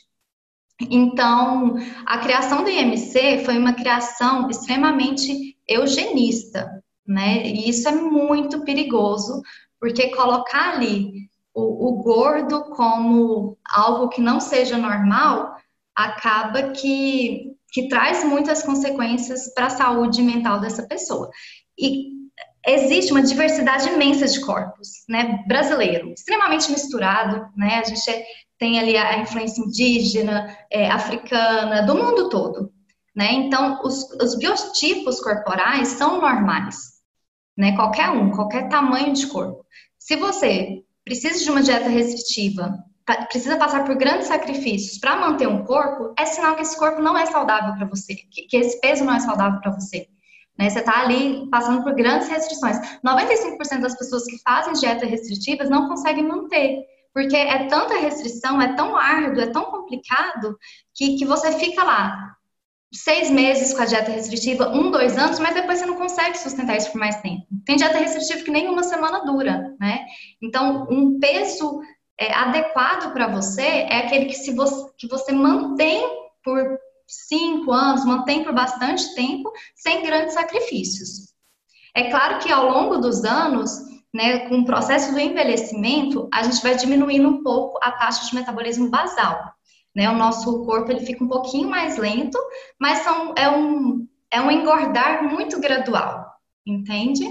Então, a criação do IMC foi uma criação extremamente eugenista, né? E isso é muito perigoso, porque colocar ali o, o gordo como algo que não seja normal acaba que que traz muitas consequências para a saúde mental dessa pessoa. E existe uma diversidade imensa de corpos, né, brasileiro, extremamente misturado, né, a gente tem ali a influência indígena, é, africana, do mundo todo, né, então os, os biotipos corporais são normais, né, qualquer um, qualquer tamanho de corpo. Se você precisa de uma dieta restritiva, precisa passar por grandes sacrifícios para manter um corpo, é sinal que esse corpo não é saudável para você, que, que, esse peso não é saudável para você. Né? Você está ali passando por grandes restrições. 95% das pessoas que fazem dietas restritivas não conseguem manter, porque é tanta restrição, é tão árduo, é tão complicado, que, que você fica lá seis meses com a dieta restritiva, um, dois anos, mas depois você não consegue sustentar isso por mais tempo. Tem dieta restritiva que nem uma semana dura, né? Então, um peso é, adequado para você é aquele que, se você, que você mantém por cinco anos, mantém por bastante tempo, sem grandes sacrifícios. É claro que ao longo dos anos, né, com o processo do envelhecimento, a gente vai diminuindo um pouco a taxa de metabolismo basal. Né? O nosso corpo ele fica um pouquinho mais lento, mas são, é, um, é um engordar muito gradual, entende?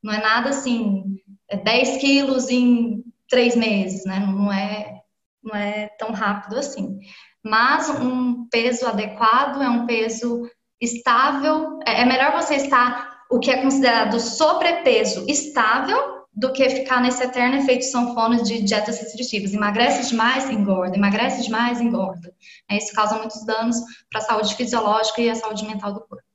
Não é nada assim, é 10 quilos em três meses, né? Não é, não é tão rápido assim. Mas um peso adequado é um peso estável. É, é melhor você estar o que é considerado sobrepeso estável do que ficar nesse eterno efeito sanfona de dietas restritivas. Emagrece demais, engorda. Emagrece demais, engorda. Isso causa muitos danos para a saúde fisiológica e a saúde mental do corpo.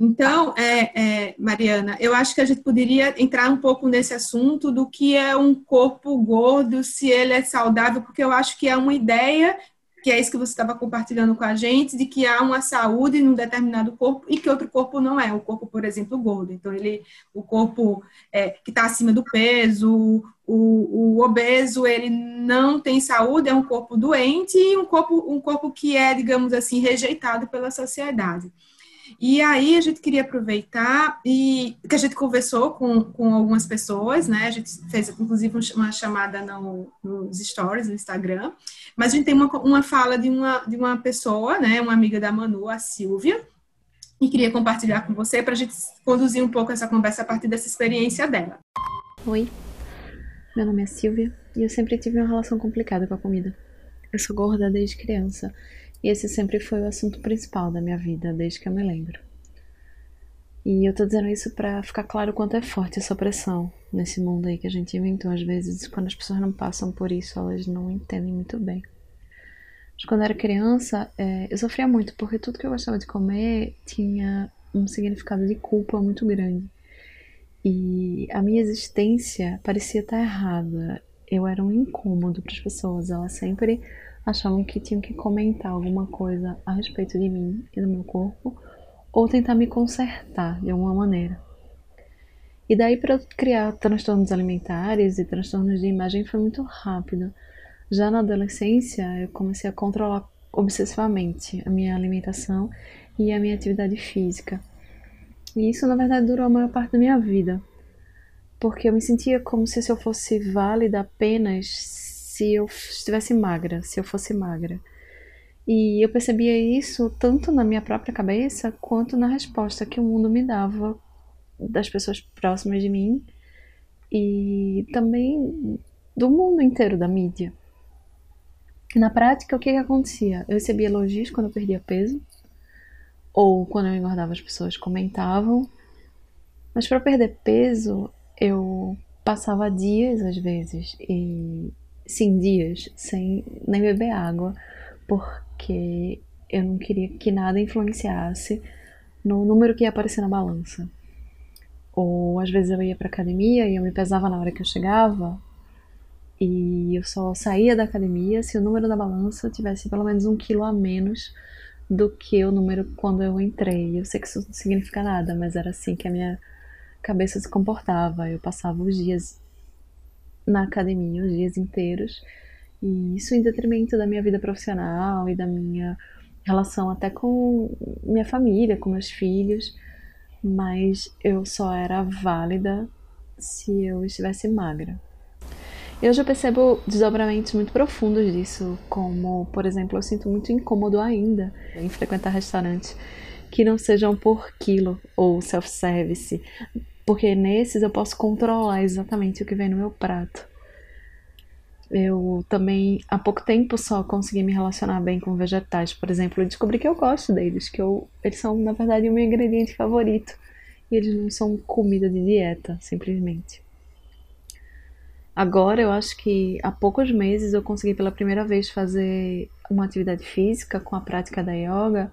Então, é, é, Mariana, eu acho que a gente poderia entrar um pouco nesse assunto do que é um corpo gordo, se ele é saudável, porque eu acho que é uma ideia que é isso que você estava compartilhando com a gente, de que há uma saúde num determinado corpo e que outro corpo não é. O corpo, por exemplo, gordo. Então, ele, o corpo é, que está acima do peso, o, o, obeso, ele não tem saúde, é um corpo doente e um corpo, um corpo que é, digamos assim, rejeitado pela sociedade. E aí a gente queria aproveitar e que a gente conversou com, com algumas pessoas, né? A gente fez inclusive uma chamada no, nos stories no Instagram, mas a gente tem uma, uma fala de uma, de uma pessoa, né? Uma amiga da Manu, a Silvia, e queria compartilhar com você para a gente conduzir um pouco essa conversa a partir dessa experiência dela. Oi, meu nome é Silvia e eu sempre tive uma relação complicada com a comida. Eu sou gorda desde criança e esse sempre foi o assunto principal da minha vida, desde que eu me lembro. E eu tô dizendo isso para ficar claro o quanto é forte essa pressão nesse mundo aí que a gente inventou. Às vezes, quando as pessoas não passam por isso, elas não entendem muito bem. Mas quando eu era criança, é, eu sofria muito, porque tudo que eu gostava de comer tinha um significado de culpa muito grande. E a minha existência parecia estar errada. Eu era um incômodo para as pessoas. Elas sempre achavam que tinham que comentar alguma coisa a respeito de mim e do meu corpo, ou tentar me consertar de alguma maneira. E daí para criar transtornos alimentares e transtornos de imagem foi muito rápido. Já na adolescência, eu comecei a controlar obsessivamente a minha alimentação e a minha atividade física. E isso, na verdade, durou a maior parte da minha vida. Porque eu me sentia como se, eu fosse válida apenas se eu estivesse magra, se eu fosse magra. E eu percebia isso tanto na minha própria cabeça quanto na resposta que o mundo me dava das pessoas próximas de mim e também do mundo inteiro da mídia. Na prática, o que, que acontecia? Eu recebia elogios quando eu perdia peso, ou quando eu engordava, as pessoas comentavam, mas para perder peso, eu passava dias às vezes e sim, dias sem nem beber água, porque eu não queria que nada influenciasse no número que ia aparecer na balança. Ou às vezes eu ia para academia e eu me pesava na hora que eu chegava e eu só saía da academia se o número da balança tivesse pelo menos um quilo a menos do que o número quando eu entrei. Eu sei que isso não significa nada, mas era assim que a minha cabeça se comportava. Eu passava os dias na academia os dias inteiros. E isso em detrimento da minha vida profissional e da minha relação até com minha família, com meus filhos. Mas eu só era válida se eu estivesse magra. Eu já percebo desdobramentos muito profundos disso, como, por exemplo, eu sinto muito incômodo ainda em frequentar restaurantes que não sejam por quilo ou self-service, porque nesses eu posso controlar exatamente o que vem no meu prato. Eu também, há pouco tempo, só consegui me relacionar bem com vegetais. Por exemplo, eu descobri que eu gosto deles, que eu, eles são, na verdade, o meu ingrediente favorito. E eles não são comida de dieta, simplesmente. Agora, eu acho que há poucos meses eu consegui pela primeira vez fazer uma atividade física com a prática da yoga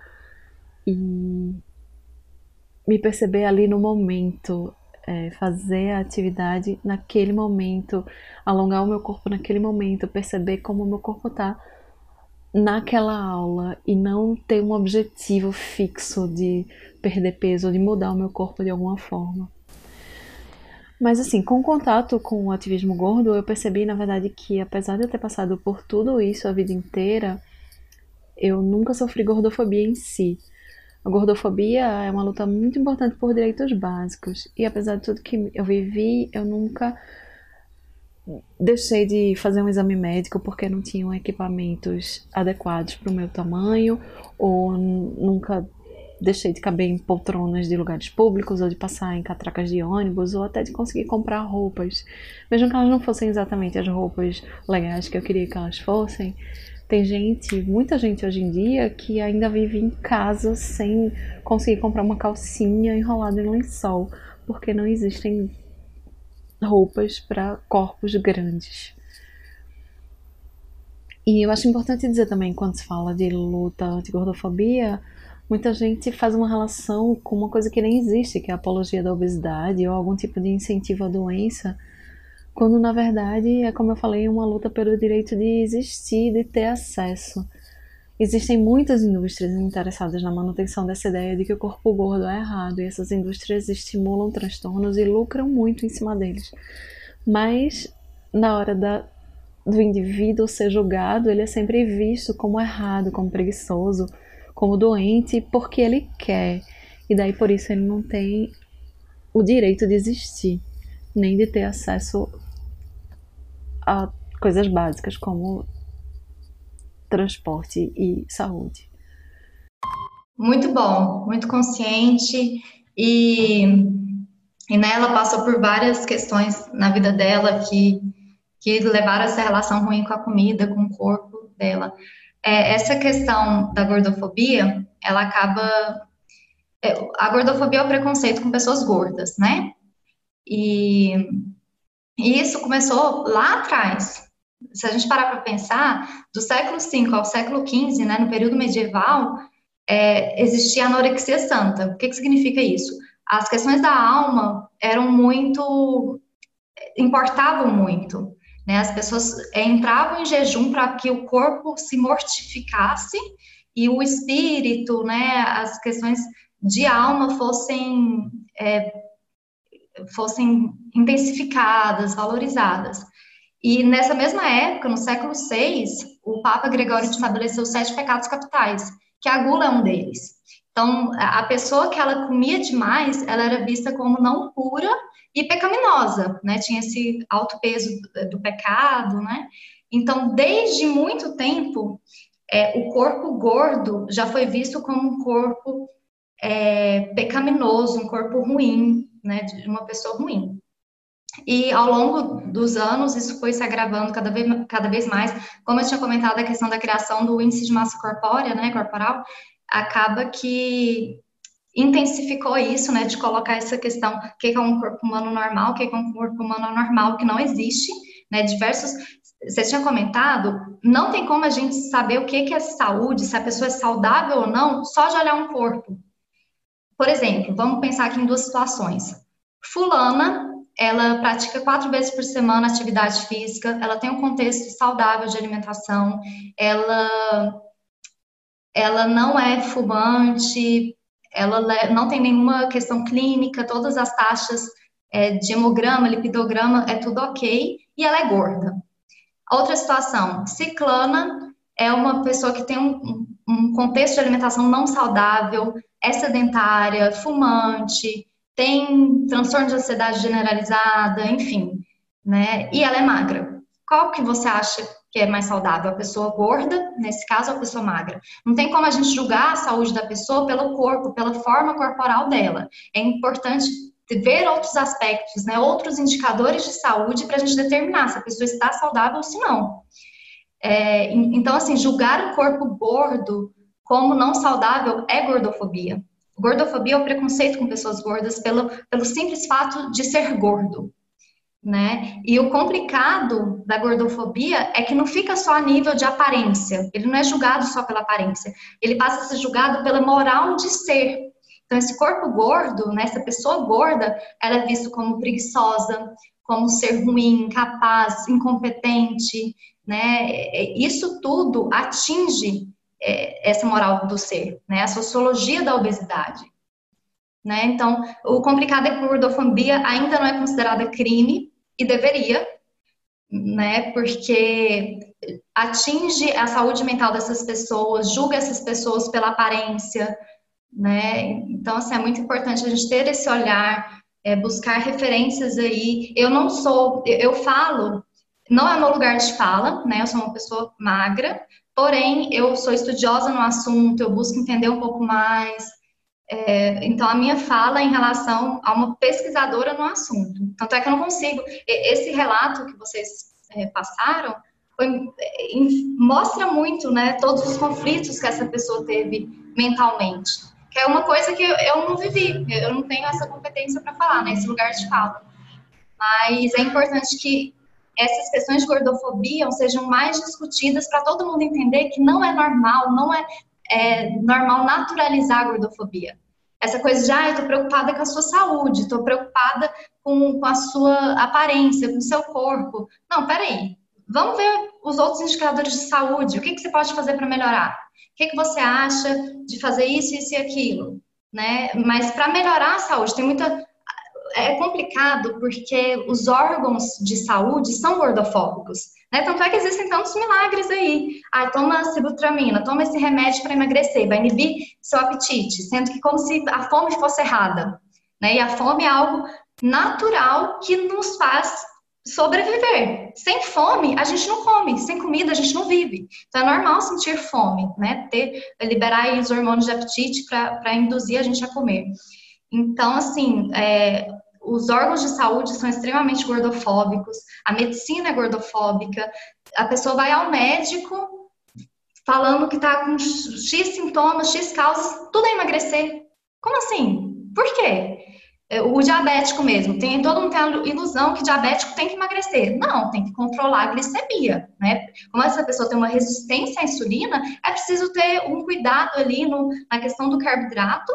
e me perceber ali no momento é, fazer a atividade naquele momento, alongar o meu corpo naquele momento, perceber como o meu corpo está naquela aula e não ter um objetivo fixo de perder peso ou de mudar o meu corpo de alguma forma. Mas assim, com o contato com o ativismo gordo, eu percebi, na verdade, que apesar de eu ter passado por tudo isso a vida inteira, eu nunca sofri gordofobia em si. A gordofobia é uma luta muito importante por direitos básicos. E apesar de tudo que eu vivi, eu nunca deixei de fazer um exame médico porque não tinham equipamentos adequados para o meu tamanho, ou nunca deixei de caber em poltronas de lugares públicos, ou de passar em catracas de ônibus, ou até de conseguir comprar roupas. Mesmo que elas não fossem exatamente as roupas legais que eu queria que elas fossem, tem gente, muita gente hoje em dia, que ainda vive em casa sem conseguir comprar uma calcinha enrolada em lençol, porque não existem roupas para corpos grandes. E eu acho importante dizer também, quando se fala de luta anti-gordofobia, muita gente faz uma relação com uma coisa que nem existe, que é a apologia da obesidade ou algum tipo de incentivo à doença, quando na verdade é como eu falei, uma luta pelo direito de existir, de ter acesso. Existem muitas indústrias interessadas na manutenção dessa ideia de que o corpo gordo é errado, e essas indústrias estimulam transtornos e lucram muito em cima deles. Mas na hora da, do indivíduo ser julgado, ele é sempre visto como errado, como preguiçoso, como doente, porque ele quer. E daí por isso ele não tem o direito de existir, nem de ter acesso a coisas básicas como transporte e saúde. Muito bom, muito consciente e, e né, ela passou por várias questões na vida dela que, que levaram essa relação ruim com a comida, com o corpo dela. É, essa questão da gordofobia, ela acaba. É, a gordofobia é o preconceito com pessoas gordas, né? E, e isso começou lá atrás, se a gente parar para pensar, do século V ao século XV, né, no período medieval, é, existia anorexia santa. O que, que significa isso? As questões da alma eram muito. importavam muito. Né? As pessoas entravam em jejum para que o corpo se mortificasse e o espírito, né, as questões de alma fossem, é, fossem intensificadas, valorizadas. E nessa mesma época, no século VI, o Papa Gregório estabeleceu sete pecados capitais, que a gula é um deles. Então, a pessoa que ela comia demais, ela era vista como não pura e pecaminosa, né? Tinha esse alto peso do pecado, né? Então, desde muito tempo, é, o corpo gordo já foi visto como um corpo é, pecaminoso, um corpo ruim, né? De uma pessoa ruim. E ao longo dos anos, isso foi se agravando cada vez, cada vez mais. Como eu tinha comentado, a questão da criação do índice de massa corpórea, né, corporal, acaba que intensificou isso, né, de colocar essa questão, o que é um corpo humano normal, o que é um corpo humano anormal, que não existe, né, diversos, você tinha comentado, não tem como a gente saber o que é saúde, se a pessoa é saudável ou não, só de olhar um corpo. Por exemplo, vamos pensar aqui em duas situações. Fulana ela pratica quatro vezes por semana atividade física, ela tem um contexto saudável de alimentação, ela, ela não é fumante, ela não tem nenhuma questão clínica, todas as taxas é, de hemograma, lipidograma, é tudo ok, e ela é gorda. Outra situação, ciclana é uma pessoa que tem um, um contexto de alimentação não saudável, é sedentária, fumante, tem transtorno de ansiedade generalizada, enfim, né? E ela é magra. Qual que você acha que é mais saudável? A pessoa gorda, nesse caso, ou a pessoa magra? Não tem como a gente julgar a saúde da pessoa pelo corpo, pela forma corporal dela. É importante ver outros aspectos, né? Outros indicadores de saúde para a gente determinar se a pessoa está saudável ou se não. É, então, assim, julgar o corpo gordo como não saudável é gordofobia. Gordofobia é o preconceito com pessoas gordas pelo, pelo simples fato de ser gordo. Né? E o complicado da gordofobia é que não fica só a nível de aparência, ele não é julgado só pela aparência, ele passa a ser julgado pela moral de ser. Então, esse corpo gordo, né, essa pessoa gorda, ela é vista como preguiçosa, como ser ruim, incapaz, incompetente, né? Isso tudo atinge é, essa moral do ser, né? A sociologia da obesidade. Né? Então, o complicado é que a gordofobia ainda não é considerada crime e deveria, né? Porque atinge a saúde mental dessas pessoas, julga essas pessoas pela aparência, né? Então, assim, é muito importante a gente ter esse olhar, é, buscar referências aí. Eu não sou, eu falo, não é meu lugar de fala, né? Eu sou uma pessoa magra, Porém, eu sou estudiosa no assunto, eu busco entender um pouco mais. É, então, a minha fala em relação a uma pesquisadora no assunto. Tanto é que eu não consigo. Esse relato que vocês é, passaram foi, é, mostra muito, né, todos os conflitos que essa pessoa teve mentalmente. Que é uma coisa que eu, eu não vivi, eu não tenho essa competência para falar, nesse né, lugar de fala. Mas é importante que essas questões de gordofobia sejam mais discutidas para todo mundo entender que não é normal, não é é normal naturalizar a gordofobia. Essa coisa de, ah, eu tô preocupada com a sua saúde, tô preocupada com, com a sua aparência, com o seu corpo. Não, peraí. Vamos ver os outros indicadores de saúde. O que, que você pode fazer para melhorar? O que, que você acha de fazer isso, isso e aquilo? Né? Mas para melhorar a saúde, tem muita é complicado porque os órgãos de saúde são gordofóbicos. Né? Tanto é que existem tantos milagres aí. Ah, toma sibutramina, toma esse remédio para emagrecer, vai inibir seu apetite, sendo que como se a fome fosse errada. Né? E a fome é algo natural que nos faz sobreviver. Sem fome, a gente não come. Sem comida, a gente não vive. Então é normal sentir fome, né? Ter, liberar os hormônios de apetite para induzir a gente a comer. Então, assim, é, os órgãos de saúde são extremamente gordofóbicos, a medicina é gordofóbica, a pessoa vai ao médico falando que está com X sintomas, X causas, tudo é emagrecer. Como assim? Por quê? É, o diabético mesmo, tem todo mundo tem a ilusão que diabético tem que emagrecer. Não, tem que controlar a glicemia, né? Como essa pessoa tem uma resistência à insulina, é preciso ter um cuidado ali no, na questão do carboidrato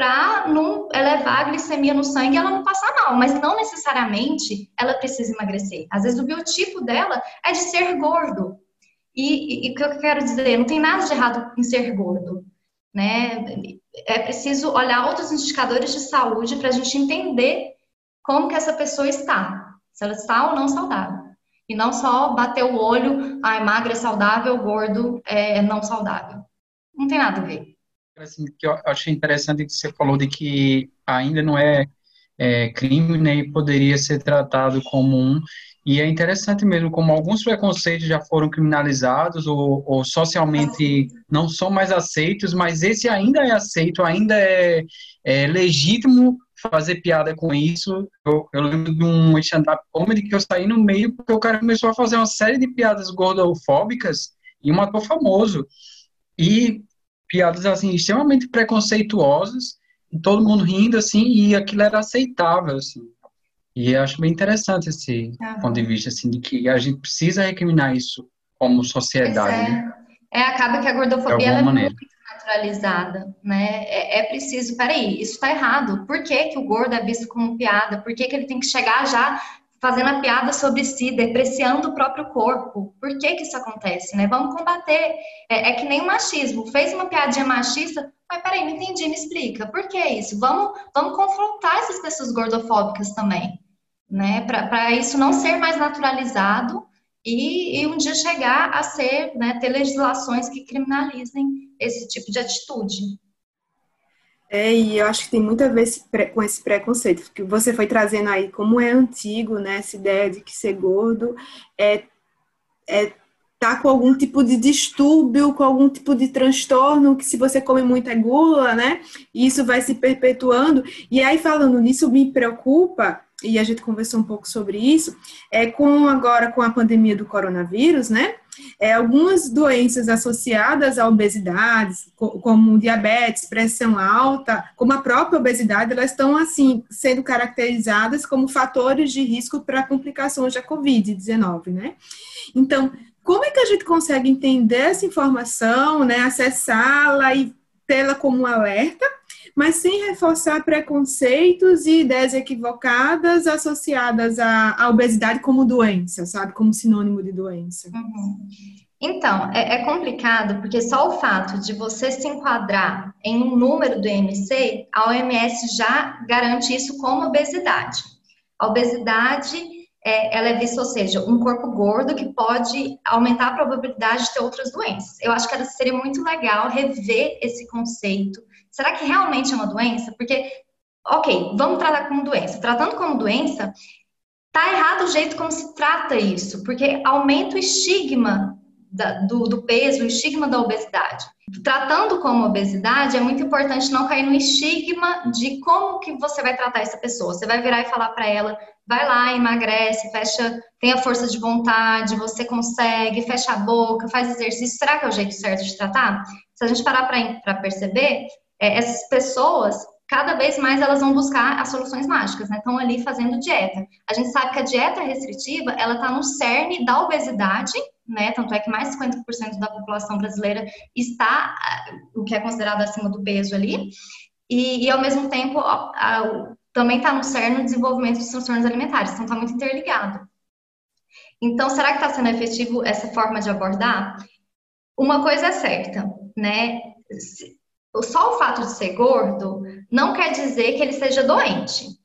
para não elevar a glicemia no sangue e ela não passar mal, mas não necessariamente ela precisa emagrecer. Às vezes o biotipo dela é de ser gordo. E, o que eu quero dizer, não tem nada de errado em ser gordo, né? É preciso olhar outros indicadores de saúde para a gente entender como que essa pessoa está, se ela está ou não saudável. E não só bater o olho, ah, magra é saudável, gordo é não saudável. Não tem nada a ver assim, que eu achei interessante que você falou de que ainda não é, é crime, né, e poderia ser tratado como um, e é interessante mesmo como alguns preconceitos já foram criminalizados ou, ou, socialmente não são mais aceitos, mas esse ainda é aceito, ainda é, é legítimo fazer piada com isso. Eu, eu lembro de um stand-up comedy que eu saí no meio porque o cara começou a fazer uma série de piadas gordofóbicas e um ator famoso. E piadas assim extremamente preconceituosas e todo mundo rindo assim e aquilo era aceitável assim. E eu acho bem interessante esse uhum. ponto de vista assim de que a gente precisa recriminar isso como sociedade. É. Né? é, acaba que a gordofobia é muito naturalizada, né? É, é preciso, peraí, isso está errado. Por que, que o gordo é visto como piada? Por que, que ele tem que chegar já fazendo a piada sobre si, depreciando o próprio corpo. Por que que isso acontece, né? Vamos combater. É, é que nem o machismo. Fez uma piadinha machista, mas peraí, não entendi, me explica. Por que isso? Vamos, vamos confrontar essas pessoas gordofóbicas também, né? Para isso não ser mais naturalizado e, e, um dia chegar a ser, né, ter legislações que criminalizem esse tipo de atitude. É, e eu acho que tem muito a ver esse com esse preconceito que você foi trazendo aí, como é antigo, né, essa ideia de que ser gordo é, é tá com algum tipo de distúrbio, com algum tipo de transtorno, que se você come muita gula, né, isso vai se perpetuando. E aí, falando nisso, me preocupa, e a gente conversou um pouco sobre isso, é com agora com a pandemia do coronavírus, né, é, algumas doenças associadas à obesidade, como diabetes, pressão alta, como a própria obesidade, elas estão assim sendo caracterizadas como fatores de risco para complicações da COVID-19, né? Então, como é que a gente consegue entender essa informação, né, acessá-la e tê-la como um alerta mas sem reforçar preconceitos e ideias equivocadas associadas à, à obesidade como doença, sabe? Como sinônimo de doença. Uhum. Então, é, é, complicado porque só o fato de você se enquadrar em um número do IMC, a OMS já garante isso como obesidade. A obesidade, é, ela é vista, ou seja, um corpo gordo que pode aumentar a probabilidade de ter outras doenças. Eu acho que seria muito legal rever esse conceito Será que realmente é uma doença? Porque, ok, vamos tratar como doença. Tratando como doença, tá errado o jeito como se trata isso, porque aumenta o estigma da, do, do peso, o estigma da obesidade. Tratando como obesidade, é muito importante não cair no estigma de como que você vai tratar essa pessoa. Você vai virar e falar para ela, vai lá, emagrece, fecha, tenha força de vontade, você consegue, fecha a boca, faz exercício. Será que é o jeito certo de tratar? Se a gente parar para perceber, é, essas pessoas cada vez mais elas vão buscar as soluções mágicas, né? Estão ali fazendo dieta. A gente sabe que a dieta restritiva, ela está no cerne da obesidade, né? Tanto é que mais de 50% da população brasileira está, o que é considerado acima do peso ali. E, e ao mesmo tempo, a, também está no cerne do desenvolvimento dos transtornos alimentares, então está muito interligado. Então, será que está sendo efetivo essa forma de abordar? Uma coisa é certa, né? Só o fato de ser gordo não quer dizer que ele seja doente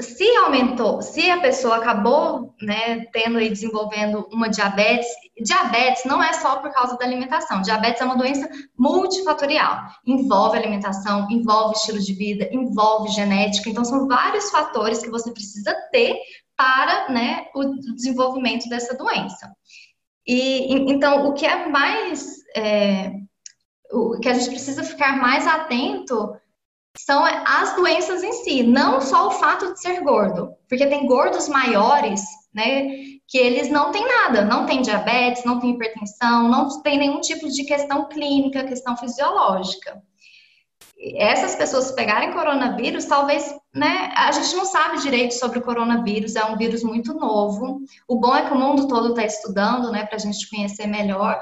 se aumentou, se a pessoa acabou, né, tendo e desenvolvendo uma diabetes, diabetes não é só por causa da alimentação. Diabetes é uma doença multifatorial. Envolve alimentação, envolve estilo de vida, envolve genética. Então, são vários fatores que você precisa ter para, né, o desenvolvimento dessa doença. E então, o que é mais, é, o que a gente precisa ficar mais atento são as doenças em si, não só o fato de ser gordo, porque tem gordos maiores, né, que eles não têm nada, não tem diabetes, não tem hipertensão, não tem nenhum tipo de questão clínica, questão fisiológica. Essas pessoas pegarem coronavírus, talvez, né, a gente não sabe direito sobre o coronavírus, é um vírus muito novo. O bom é que o mundo todo está estudando, né, para a gente conhecer melhor,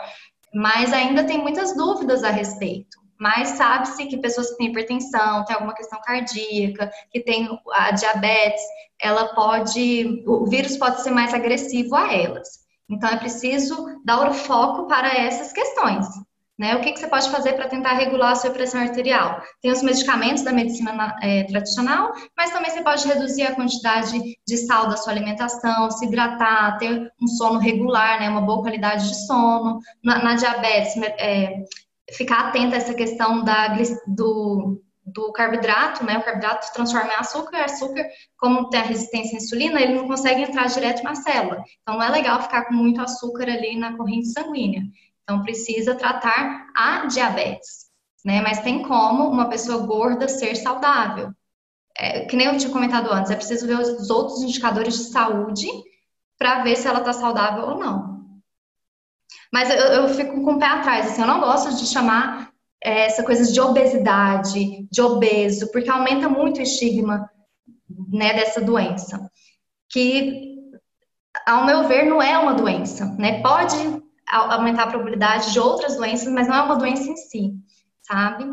mas ainda tem muitas dúvidas a respeito mas sabe-se que pessoas que têm hipertensão, têm alguma questão cardíaca, que têm a diabetes, ela pode, o vírus pode ser mais agressivo a elas. Então é preciso dar o foco para essas questões. Né? O que, que você pode fazer para tentar regular a sua pressão arterial? Tem os medicamentos da medicina é, tradicional, mas também você pode reduzir a quantidade de sal da sua alimentação, se hidratar, ter um sono regular, né? uma boa qualidade de sono. Na, na diabetes, é, ficar atenta a essa questão da, do, do carboidrato, né? O carboidrato transforma em açúcar, e açúcar, como tem a resistência à insulina, ele não consegue entrar direto na célula. Então, não é legal ficar com muito açúcar ali na corrente sanguínea. Então, precisa tratar a diabetes, né? Mas tem como uma pessoa gorda ser saudável. É, que nem eu tinha comentado antes, é preciso ver os outros indicadores de saúde para ver se ela está saudável ou não. Mas eu, eu fico com o pé atrás, assim, eu não gosto de chamar é, essa coisa de obesidade, de obeso, porque aumenta muito o estigma né, dessa doença. Que, ao meu ver, não é uma doença, né? Pode aumentar a probabilidade de outras doenças, mas não é uma doença em si, sabe?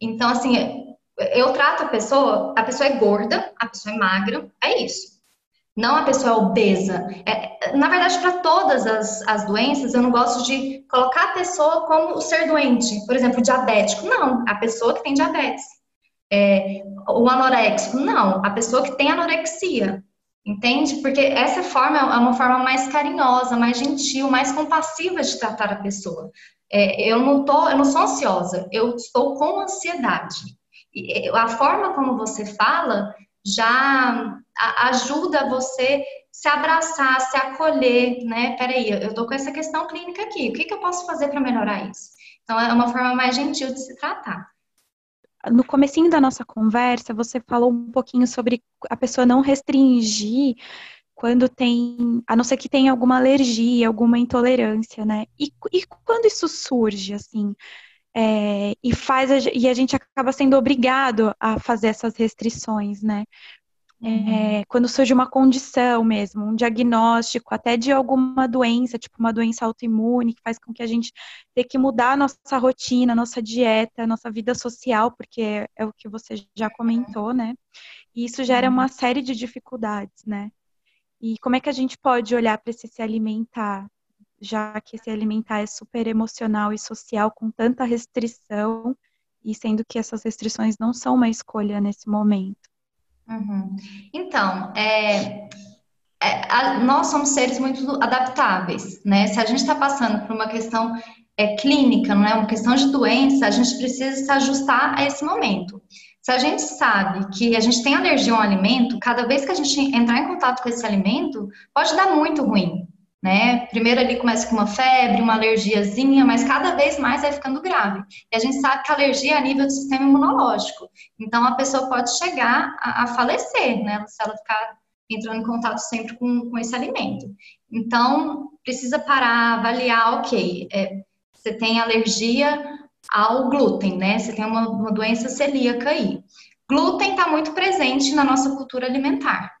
Então, assim, eu trato a pessoa, a pessoa é gorda, a pessoa é magra, é isso não a pessoa obesa. É, na verdade, para todas as, as doenças, eu não gosto de colocar a pessoa como o ser doente. Por exemplo, diabético, não, a pessoa que tem diabetes. É, o anoréxico, não, a pessoa que tem anorexia. Entende? Porque essa forma é uma forma mais carinhosa, mais gentil, mais compassiva de tratar a pessoa. É, eu não tô, eu não sou ansiosa, eu estou com ansiedade. E a forma como você fala já ajuda você se abraçar, se acolher, né? Peraí, eu tô com essa questão clínica aqui, o que, que eu posso fazer para melhorar isso? Então, é uma forma mais gentil de se tratar. No comecinho da nossa conversa, você falou um pouquinho sobre a pessoa não restringir quando tem, a não ser que tenha alguma alergia, alguma intolerância, né? E, e quando isso surge, assim, é, e faz a, e a gente acaba sendo obrigado a fazer essas restrições, né? É, quando surge uma condição mesmo, um diagnóstico, até de alguma doença, tipo uma doença autoimune, que faz com que a gente tenha que mudar a nossa rotina, a nossa dieta, a nossa vida social, porque é, é o que você já comentou, né? E isso gera uma série de dificuldades, né? E como é que a gente pode olhar para esse se alimentar já que se alimentar é super emocional e social, com tanta restrição, e sendo que essas restrições não são uma escolha nesse momento. Uhum. Então, é, é, a, nós somos seres muito adaptáveis, né? Se a gente está passando por uma questão é, clínica, não é uma questão de doença, a gente precisa se ajustar a esse momento. Se a gente sabe que a gente tem alergia a um alimento, cada vez que a gente entrar em contato com esse alimento, pode dar muito ruim né? Primeiro ali começa com uma febre, uma alergiazinha, mas cada vez mais vai ficando grave. E a gente sabe que a alergia é a nível do sistema imunológico. Então a pessoa pode chegar a, a falecer, né? Se ela ficar entrando em contato sempre com, com esse alimento. Então, precisa parar, avaliar, ok, é, você tem alergia, ao glúten, né? Você tem uma, uma doença celíaca aí. Glúten está muito presente na nossa cultura alimentar.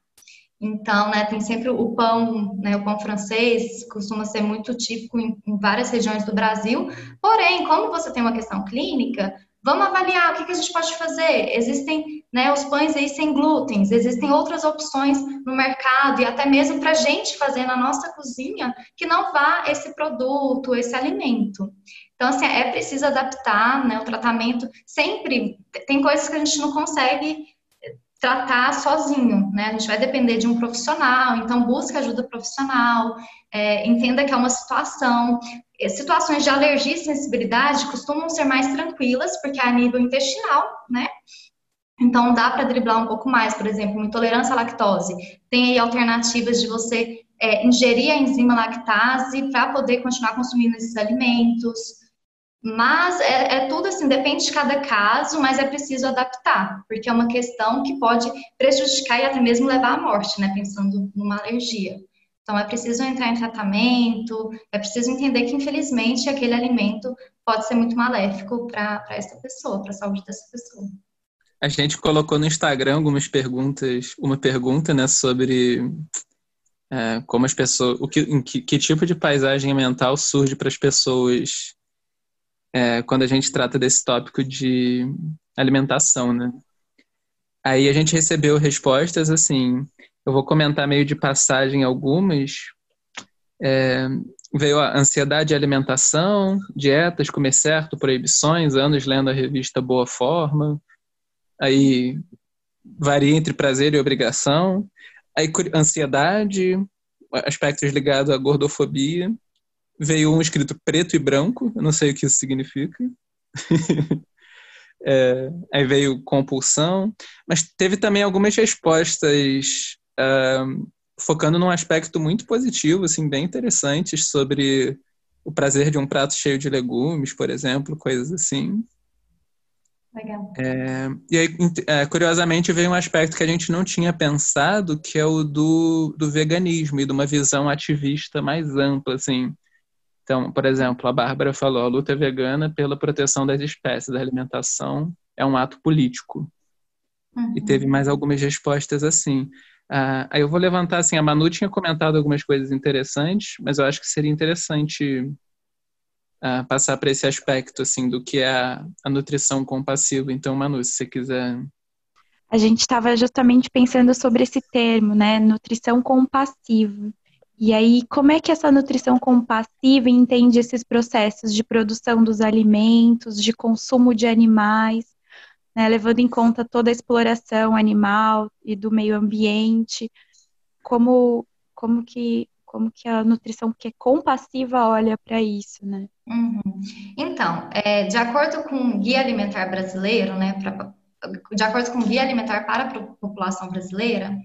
Então, né, tem sempre o pão, né, o pão francês costuma ser muito típico em, em, várias regiões do Brasil. Porém, como você tem uma questão clínica, vamos avaliar o que, que a gente pode fazer. Existem né, os pães aí sem glúten, existem outras opções no mercado e até mesmo para a gente fazer na nossa cozinha que não vá esse produto, esse alimento. Então, assim, é preciso adaptar né, o tratamento. Sempre tem coisas que a gente não consegue tratar sozinho, né? A gente vai depender de um profissional, então busque ajuda profissional, é, entenda que é uma situação. É, situações de alergia e sensibilidade costumam ser mais tranquilas, porque é a nível intestinal, né? Então dá para driblar um pouco mais, por exemplo, uma intolerância à lactose. Tem aí alternativas de você é, ingerir a enzima lactase para poder continuar consumindo esses alimentos. Mas é, é, tudo assim, depende de cada caso, mas é preciso adaptar, porque é uma questão que pode prejudicar e até mesmo levar à morte, né? Pensando numa alergia. Então é preciso entrar em tratamento, é preciso entender que, infelizmente, aquele alimento pode ser muito maléfico para essa pessoa, para a saúde dessa pessoa. A gente colocou no Instagram algumas perguntas, uma pergunta, né, sobre é, como as pessoas, o que, que, que tipo de paisagem mental surge para as pessoas é, quando a gente trata desse tópico de alimentação, né? Aí a gente recebeu respostas assim, eu vou comentar meio de passagem algumas. É, veio a ansiedade de alimentação, dietas, comer certo, proibições, anos lendo a revista Boa Forma. Aí varia entre prazer e obrigação. Aí ansiedade, aspectos ligados à gordofobia veio um escrito preto e branco, eu não sei o que isso significa. é, aí veio compulsão, mas teve também algumas respostas uh, focando num aspecto muito positivo, assim, bem interessantes sobre o prazer de um prato cheio de legumes, por exemplo, coisas assim. Legal. É, e aí, é, curiosamente, veio um aspecto que a gente não tinha pensado, que é o do, do veganismo e de uma visão ativista mais ampla, assim. Então, por exemplo, a Bárbara falou: a luta vegana pela proteção das espécies, da alimentação, é um ato político. Uhum. E teve mais algumas respostas assim. Ah, aí eu vou levantar assim: a Manu tinha comentado algumas coisas interessantes, mas eu acho que seria interessante ah, passar para esse aspecto assim do que é a, a nutrição compassiva. Então, Manu, se você quiser. A gente estava justamente pensando sobre esse termo, né? Nutrição compassiva. E aí, como é que essa nutrição compassiva entende esses processos de produção dos alimentos, de consumo de animais, né, levando em conta toda a exploração animal e do meio ambiente? Como, como, que, como que a nutrição que é compassiva olha para isso, né? Uhum. Então, é, de acordo com o Guia Alimentar Brasileiro, né, pra, de acordo com o Guia Alimentar para a População Brasileira,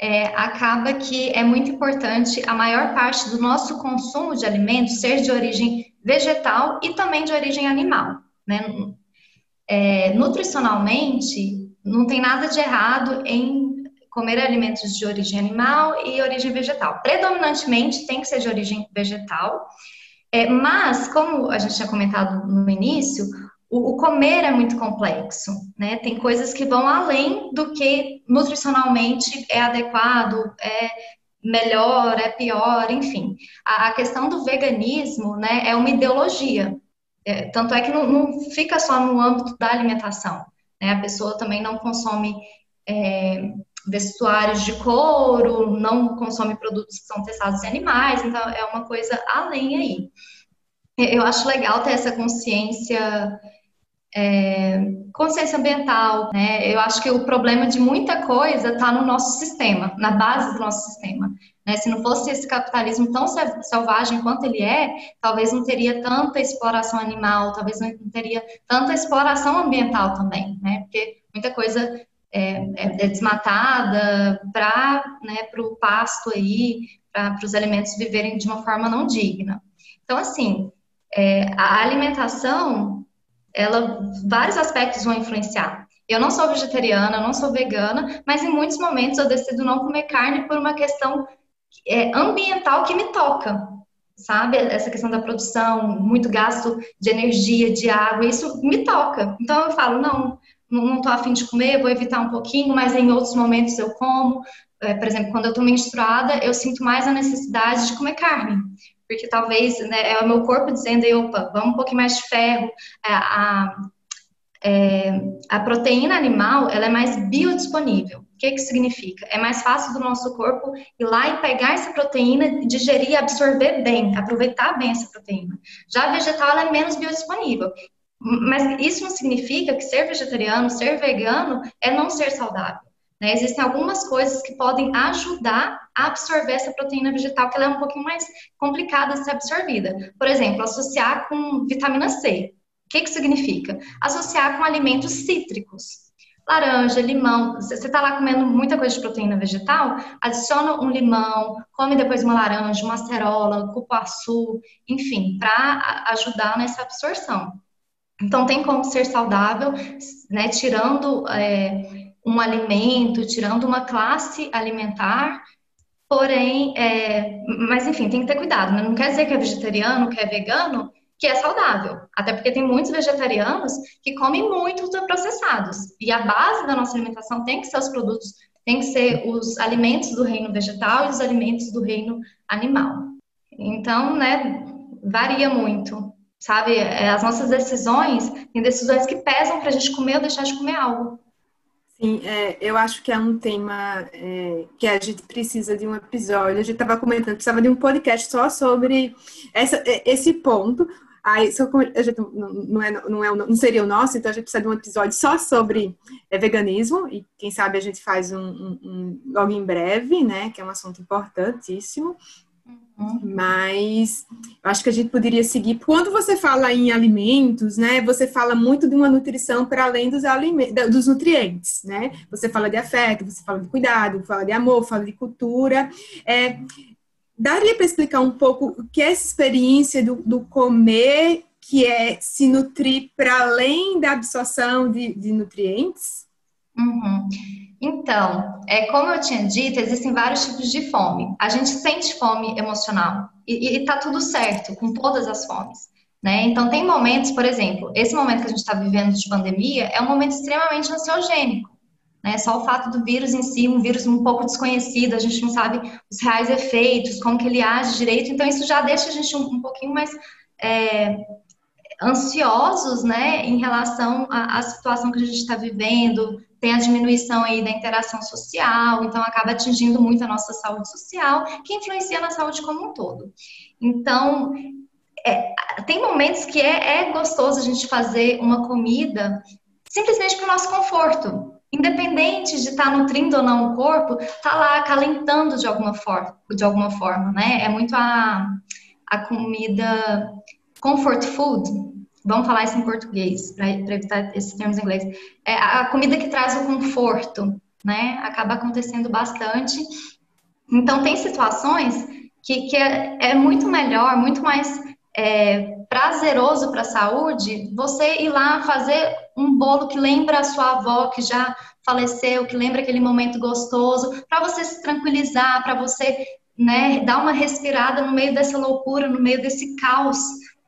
é, acaba que é muito importante a maior parte do nosso consumo de alimentos ser de origem vegetal e também de origem animal. Né? É, nutricionalmente, não tem nada de errado em comer alimentos de origem animal e origem vegetal. Predominantemente tem que ser de origem vegetal, é, mas, como a gente tinha comentado no início, o, o, comer é muito complexo, né? Tem coisas que vão além do que nutricionalmente é adequado, é melhor, é pior, enfim. A, a questão do veganismo, né, é uma ideologia. É, tanto é que não, não, fica só no âmbito da alimentação. Né? A pessoa também não consome é, vestuários de couro, não consome produtos que são testados em animais, então é uma coisa além aí. Eu acho legal ter essa consciência é, consciência ambiental, né? Eu acho que o problema de muita coisa está no nosso sistema, na base do nosso sistema. Né? Se não fosse esse capitalismo tão selvagem quanto ele é, talvez não teria tanta exploração animal, talvez não teria tanta exploração ambiental também, né? Porque muita coisa é, é, é desmatada para né, o pasto aí, para os alimentos viverem de uma forma não digna. Então, assim, é, a alimentação ela vários aspectos vão influenciar. Eu não sou vegetariana, eu não sou vegana, mas em muitos momentos eu decido não comer carne por uma questão é, ambiental que me toca. sabe? Essa questão da produção, muito gasto de energia, de água, isso me toca. Então eu falo, não, não estou afim de comer, vou evitar um pouquinho, mas em outros momentos eu como. É, por exemplo, quando eu estou menstruada, eu sinto mais a necessidade de comer carne, porque talvez né, é o meu corpo dizendo, opa, vamos um pouquinho mais de ferro. É, a, é, a proteína animal, ela é mais biodisponível. O que, que significa? É mais fácil do nosso corpo ir lá e pegar essa proteína, digerir e absorver bem, aproveitar bem essa proteína. Já a vegetal, ela é menos biodisponível. Mas isso não significa que ser vegetariano, ser vegano, é não ser saudável. Né? Existem algumas coisas que podem ajudar a absorver essa proteína vegetal, que ela é um pouquinho mais complicada de ser absorvida. Por exemplo, associar com vitamina C. O que, que significa? Associar com alimentos cítricos. Laranja, limão. Você está lá comendo muita coisa de proteína vegetal, adiciona um limão, come depois uma laranja, uma acerola, cupuaçu, enfim, para ajudar nessa absorção. Então, tem como ser saudável, né, tirando é, um alimento, tirando uma classe alimentar, porém, é, mas enfim, tem que ter cuidado, né? não quer dizer que é vegetariano, que é vegano, que é saudável. Até porque tem muitos vegetarianos que comem muito ultraprocessados. E a base da nossa alimentação tem que ser os produtos, tem que ser os alimentos do reino vegetal e os alimentos do reino animal. Então, né, varia muito. Sabe, é, as nossas decisões, tem decisões que pesam para a gente comer ou deixar de comer algo. Sim, é, eu acho que é um tema é, que a gente precisa de um episódio. A gente estava comentando, precisava de um podcast só sobre essa, é, esse ponto. Aí, só, a gente não, é, não, é, não seria o nosso, então a gente precisa de um episódio só sobre é, veganismo. E quem sabe a gente faz um, um, um logo em breve, né? Que é um assunto importantíssimo. Mas eu acho que a gente poderia seguir. Quando você fala em alimentos, né, você fala muito de uma nutrição para além dos, alimentos, dos nutrientes, né? Você fala de afeto, você fala de cuidado, fala de amor, fala de cultura. É, daria para explicar um pouco o que é essa experiência do, do comer, que é se nutrir para além da absorção de, de nutrientes? Uhum. Então, é, como eu tinha dito, existem vários tipos de fome. A gente sente fome emocional e, está tudo certo com todas as fomes. Né? Então, tem momentos, por exemplo, esse momento que a gente está vivendo de pandemia é um momento extremamente ansiogênico. Né? Só o fato do vírus em si, um vírus um pouco desconhecido, a gente não sabe os reais efeitos, como que ele age direito, então isso já deixa a gente um, um pouquinho mais é, ansiosos, né, em relação à situação que a gente está vivendo, tem a diminuição aí da interação social, então acaba atingindo muito a nossa saúde social, que influencia na saúde como um todo. Então, é, tem momentos que é, é gostoso a gente fazer uma comida simplesmente para o nosso conforto. Independente de estar tá nutrindo ou não o corpo, tá lá acalentando de alguma forma, de alguma forma, né? É muito a, a comida comfort food, vamos falar isso em português, para evitar esses termos em inglês, é a comida que traz o conforto, né? Acaba acontecendo bastante. Então, tem situações que, que é, é muito melhor, muito mais é, prazeroso para a saúde você ir lá fazer um bolo que lembra a sua avó que já faleceu, que lembra aquele momento gostoso, para você se tranquilizar, para você né, dar uma respirada no meio dessa loucura, no meio desse caos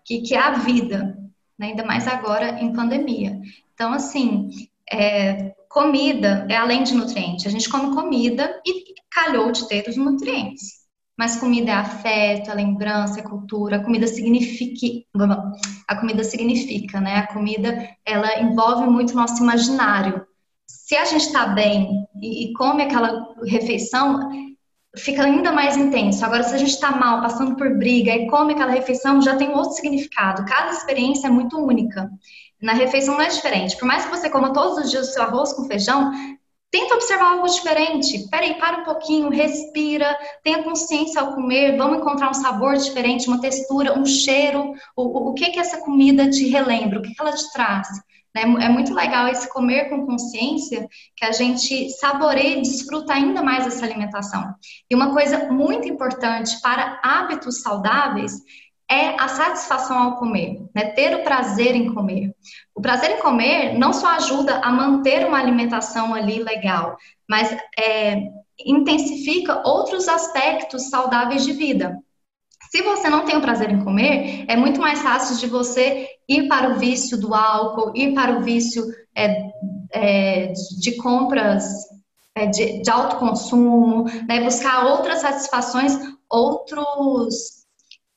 que, que é a vida né? ainda mais agora em pandemia. Então, assim, é, comida é além de nutriente. A gente come comida e calhou de ter os nutrientes. Mas comida é afeto, é lembrança, é cultura. A comida significa, a comida significa, né? A comida ela envolve muito o nosso imaginário. Se a gente está bem e, e come aquela refeição, fica ainda mais intenso. Agora, se a gente está mal, passando por briga e come aquela refeição, já tem outro significado. Cada experiência é muito única. Na refeição não é diferente. Por mais que você coma todos os dias o seu arroz com feijão, tenta observar algo diferente. Peraí, para um pouquinho, respira, tenha consciência ao comer, vamos encontrar um sabor diferente, uma textura, um cheiro. O, o, o que que essa comida te relembra? O que, que ela te traz? Né? É muito legal esse comer com consciência, que a gente saboreia e desfruta ainda mais essa alimentação. E uma coisa muito importante para hábitos saudáveis é a satisfação ao comer, né? ter o prazer em comer. O prazer em comer não só ajuda a manter uma alimentação ali legal, mas é, intensifica outros aspectos saudáveis de vida. Se você não tem o prazer em comer, é muito mais fácil de você ir para o vício do álcool, ir para o vício é, é, de compras é, de, de autoconsumo, né, buscar outras satisfações, outros,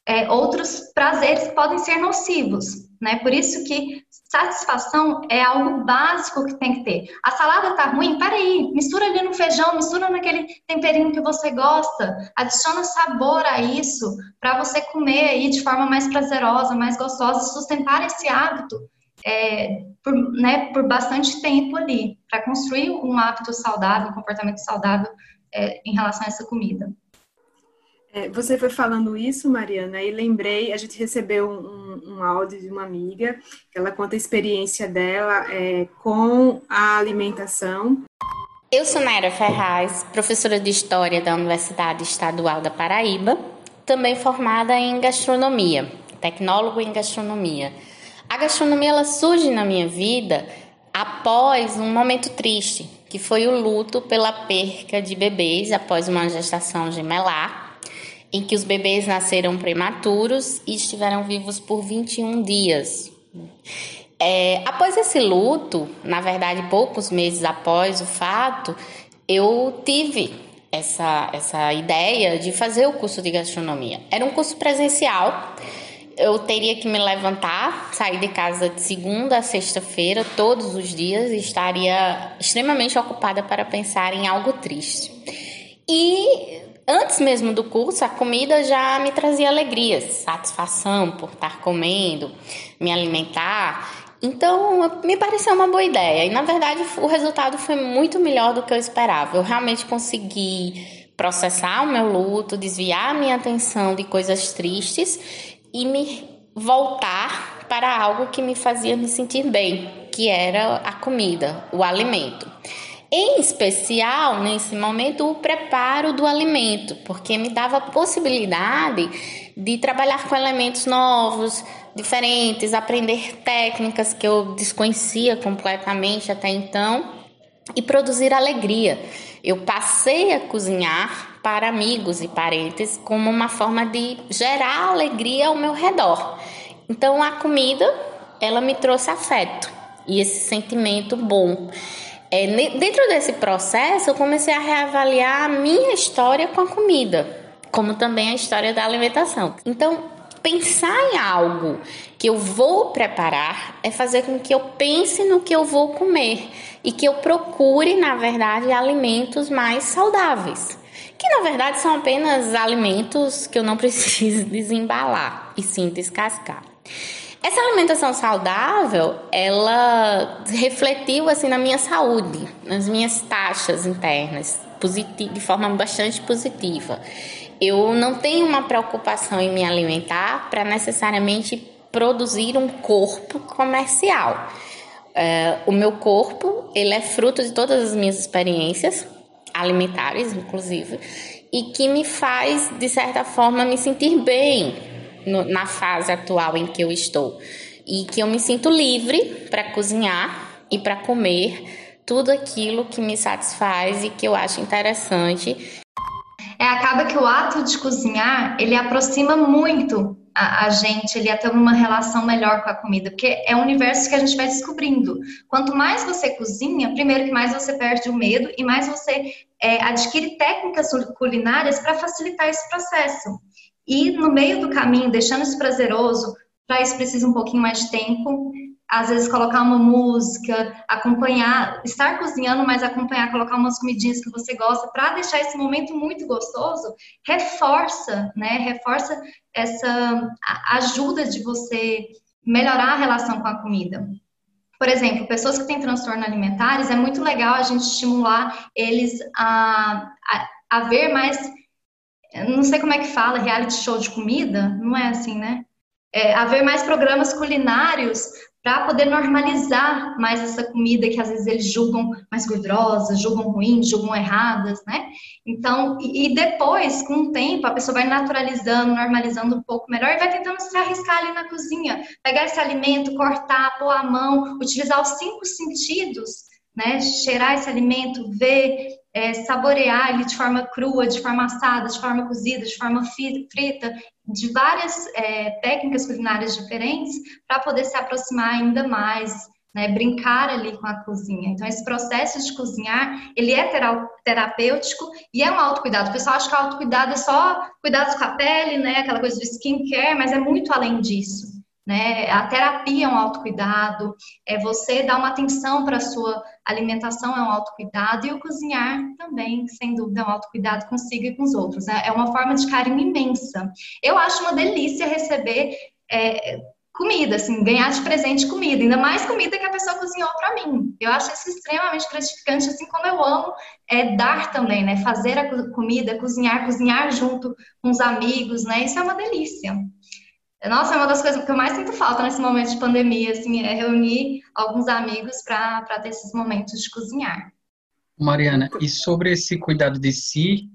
é, outros prazeres que podem ser nocivos. Né? Por isso que satisfação é algo básico que tem que ter. A salada tá ruim? Peraí, mistura ali no feijão, mistura naquele temperinho que você gosta, adiciona sabor a isso para você comer aí de forma mais prazerosa, mais gostosa, sustentar esse hábito é, por, né, por bastante tempo ali, para construir um hábito saudável, um comportamento saudável é, em relação a essa comida. É, você foi falando isso, Mariana, e lembrei, a gente recebeu um, um áudio de uma amiga, que ela conta a experiência dela é, com a alimentação. Eu sou Naira Ferraz, professora de História da Universidade Estadual da Paraíba, também formada em gastronomia, tecnólogo em gastronomia. A gastronomia ela surge na minha vida após um momento triste, que foi o luto pela perca de bebês após uma gestação gemelar em que os bebês nasceram prematuros e estiveram vivos por 21 dias. É, após esse luto, na verdade, poucos meses após o fato, eu tive essa, essa ideia de fazer o curso de gastronomia. Era um curso presencial. Eu teria que me levantar, sair de casa de segunda a sexta-feira, todos os dias, e estaria extremamente ocupada para pensar em algo triste. E antes mesmo do curso, a comida já me trazia alegrias, satisfação por estar comendo, me alimentar. Então, me pareceu uma boa ideia. E na verdade, o resultado foi muito melhor do que eu esperava. Eu realmente consegui processar o meu luto, desviar a minha atenção de coisas tristes e me voltar para algo que me fazia me sentir bem, que era a comida, o alimento. Em especial, nesse momento, o preparo do alimento, porque me dava a possibilidade de trabalhar com elementos novos, diferentes, aprender técnicas que eu desconhecia completamente até então e produzir alegria. Eu passei a cozinhar para amigos e parentes como uma forma de gerar alegria ao meu redor. Então a comida, ela me trouxe afeto e esse sentimento bom. É, dentro desse processo, eu comecei a reavaliar a minha história com a comida, como também a história da alimentação. Então, pensar em algo que eu vou preparar é fazer com que eu pense no que eu vou comer e que eu procure, na verdade, alimentos mais saudáveis. Que na verdade são apenas alimentos que eu não preciso desembalar e sim descascar. Essa alimentação saudável, ela refletiu assim na minha saúde, nas minhas taxas internas, de forma bastante positiva. Eu não tenho uma preocupação em me alimentar para necessariamente produzir um corpo comercial. É, o meu corpo, ele é fruto de todas as minhas experiências alimentares, inclusive, e que me faz, de certa forma, me sentir bem no, na fase atual em que eu estou. E que eu me sinto livre para cozinhar e para comer tudo aquilo que me satisfaz e que eu acho interessante. É, acaba que o ato de cozinhar, ele aproxima muito a, a, gente ele a ter uma relação melhor com a comida, porque é um universo que a gente vai descobrindo. Quanto mais você cozinha, primeiro que mais você perde o medo e mais você é, adquire técnicas culinárias para facilitar esse processo. E no meio do caminho, deixando isso prazeroso, para isso precisa um pouquinho mais de tempo. Às vezes colocar uma música, acompanhar, estar cozinhando, mas acompanhar, colocar umas comidinhas que você gosta, para deixar esse momento muito gostoso, reforça, né? Reforça essa ajuda de você melhorar a relação com a comida. Por exemplo, pessoas que têm transtorno alimentares, é muito legal a gente estimular eles a, a, a ver mais não sei como é que fala, reality show de comida, não é assim, né? É, haver mais programas culinários para poder normalizar mais essa comida que às vezes eles julgam mais gordurosa, julgam ruim, julgam erradas, né? Então, e, depois, com o tempo, a pessoa vai naturalizando, normalizando um pouco melhor e vai tentando se arriscar ali na cozinha, pegar esse alimento, cortar, pôr a mão, utilizar os cinco sentidos, né? Cheirar esse alimento, ver, é, saborear ele de forma crua, de forma assada, de forma cozida, de forma frita, de várias é, técnicas culinárias diferentes para poder se aproximar ainda mais, né, brincar ali com a cozinha. Então, esse processo de cozinhar, ele é terapêutico e é um autocuidado. O pessoal acha que o autocuidado é só cuidados com a pele, né, aquela coisa do skincare, mas é muito além disso. Né? A terapia é um autocuidado, é você dar uma atenção para a sua alimentação é um autocuidado e o cozinhar também, sem dúvida, é um autocuidado consigo e com os outros. Né? É uma forma de carinho imensa. Eu acho uma delícia receber é, comida, assim, ganhar de presente comida, ainda mais comida que a pessoa cozinhou para mim. Eu acho isso extremamente gratificante, assim como eu amo é, dar também, né? Fazer a comida, cozinhar, cozinhar junto com os amigos, né? Isso é uma delícia. Nossa, é uma das coisas que eu mais sinto falta nesse momento de pandemia, assim, é reunir alguns amigos para ter esses momentos de cozinhar. Mariana, e sobre esse cuidado de si,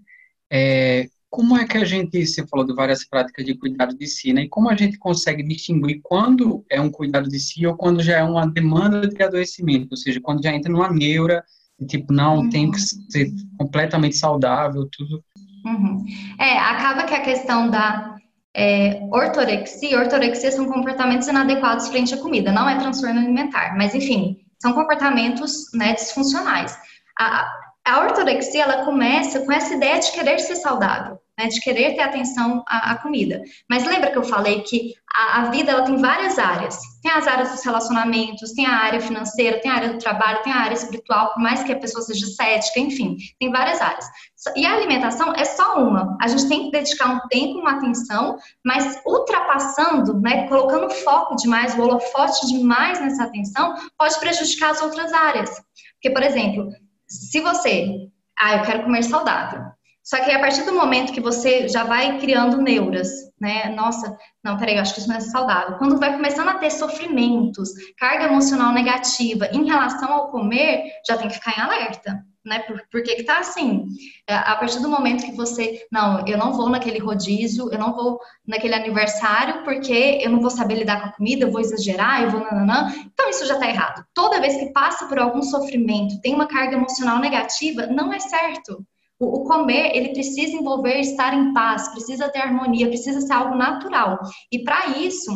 é, como é que a gente, você falou de várias práticas de cuidado de si, né? E como a gente consegue distinguir quando é um cuidado de si ou quando já é uma demanda de adoecimento, ou seja, quando já entra numa neura, tipo, não, uhum. tem que ser completamente saudável, tudo. Uhum. É, acaba que a questão da é, ortorexia, ortorexia são comportamentos inadequados frente à comida, não é transtorno alimentar, mas enfim, são comportamentos né, disfuncionais. A, a ortorexia, ela começa com essa ideia de querer ser saudável né, de querer ter atenção à, à, comida. Mas lembra que eu falei que a, a, vida ela tem várias áreas. Tem as áreas dos relacionamentos, tem a área financeira, tem a área do trabalho, tem a área espiritual, por mais que a pessoa seja cética, enfim, tem várias áreas. E a alimentação é só uma. A gente tem que dedicar um tempo, uma atenção, mas ultrapassando, né, colocando foco demais, o holofote demais nessa atenção, pode prejudicar as outras áreas. Porque, por exemplo, se você, ah, eu quero comer saudável, só que a partir do momento que você já vai criando neuras, né? Nossa, não, peraí, eu acho que isso não é saudável. Quando vai começando a ter sofrimentos, carga emocional negativa em relação ao comer, já tem que ficar em alerta. Né? Por, por que, que tá assim? É, a partir do momento que você, não, eu não vou naquele rodízio, eu não vou naquele aniversário, porque eu não vou saber lidar com a comida, eu vou exagerar, eu vou nananã. Então isso já tá errado. Toda vez que passa por algum sofrimento, tem uma carga emocional negativa, não é certo. O, comer, ele precisa envolver estar em paz, precisa ter harmonia, precisa ser algo natural. E para isso,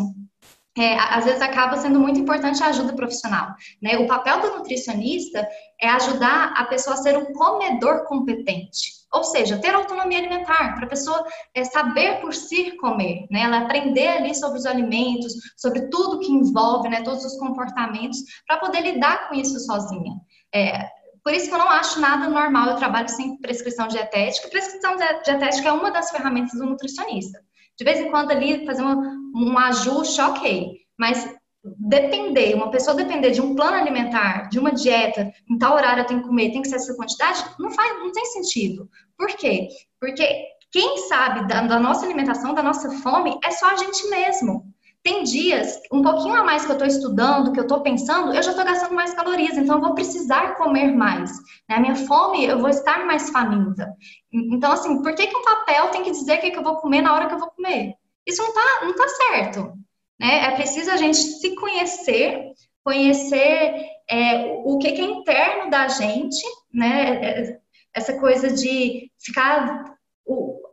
é, às vezes acaba sendo muito importante a ajuda profissional. Né? O papel do nutricionista é ajudar a pessoa a ser um comedor competente. Ou seja, ter autonomia alimentar, para a pessoa é, saber por si comer, né? Ela aprender ali sobre os alimentos, sobre tudo que envolve, né? Todos os comportamentos, para poder lidar com isso sozinha. É, por isso que eu não acho nada normal eu trabalho sem prescrição dietética. Prescrição dietética é uma das ferramentas do nutricionista. De vez em quando ali fazer um, um ajuste, ok. Mas depender, uma pessoa depender de um plano alimentar, de uma dieta, em tal horário eu tenho que comer, tem que ser essa quantidade, não faz, não tem sentido. Por quê? Porque quem sabe da, da nossa alimentação, da nossa fome, é só a gente mesmo. Tem dias, um pouquinho a mais que eu estou estudando, que eu estou pensando, eu já estou gastando mais calorias, então eu vou precisar comer mais. Né? A minha fome, eu vou estar mais faminta. Então, assim, por que, que um papel tem que dizer o que, que eu vou comer na hora que eu vou comer? Isso não está não tá certo. Né? É preciso a gente se conhecer, conhecer é, o que, que é interno da gente, né? É, essa coisa de ficar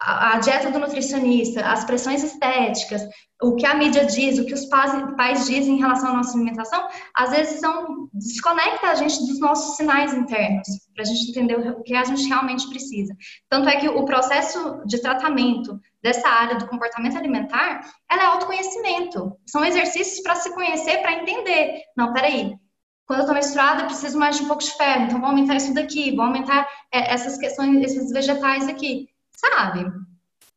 a, dieta do nutricionista, as pressões estéticas, o que a mídia diz, o que os pais, pais dizem em relação à nossa alimentação, às vezes são, desconecta a gente dos nossos sinais internos, para a gente entender o que a gente realmente precisa. Tanto é que o processo de tratamento dessa área do comportamento alimentar, ela é autoconhecimento. São exercícios para se conhecer, para entender. Não, peraí, quando eu estou menstruada, eu preciso mais de um pouco de ferro, então vou aumentar isso daqui, vou aumentar é, essas questões, esses vegetais aqui sabe?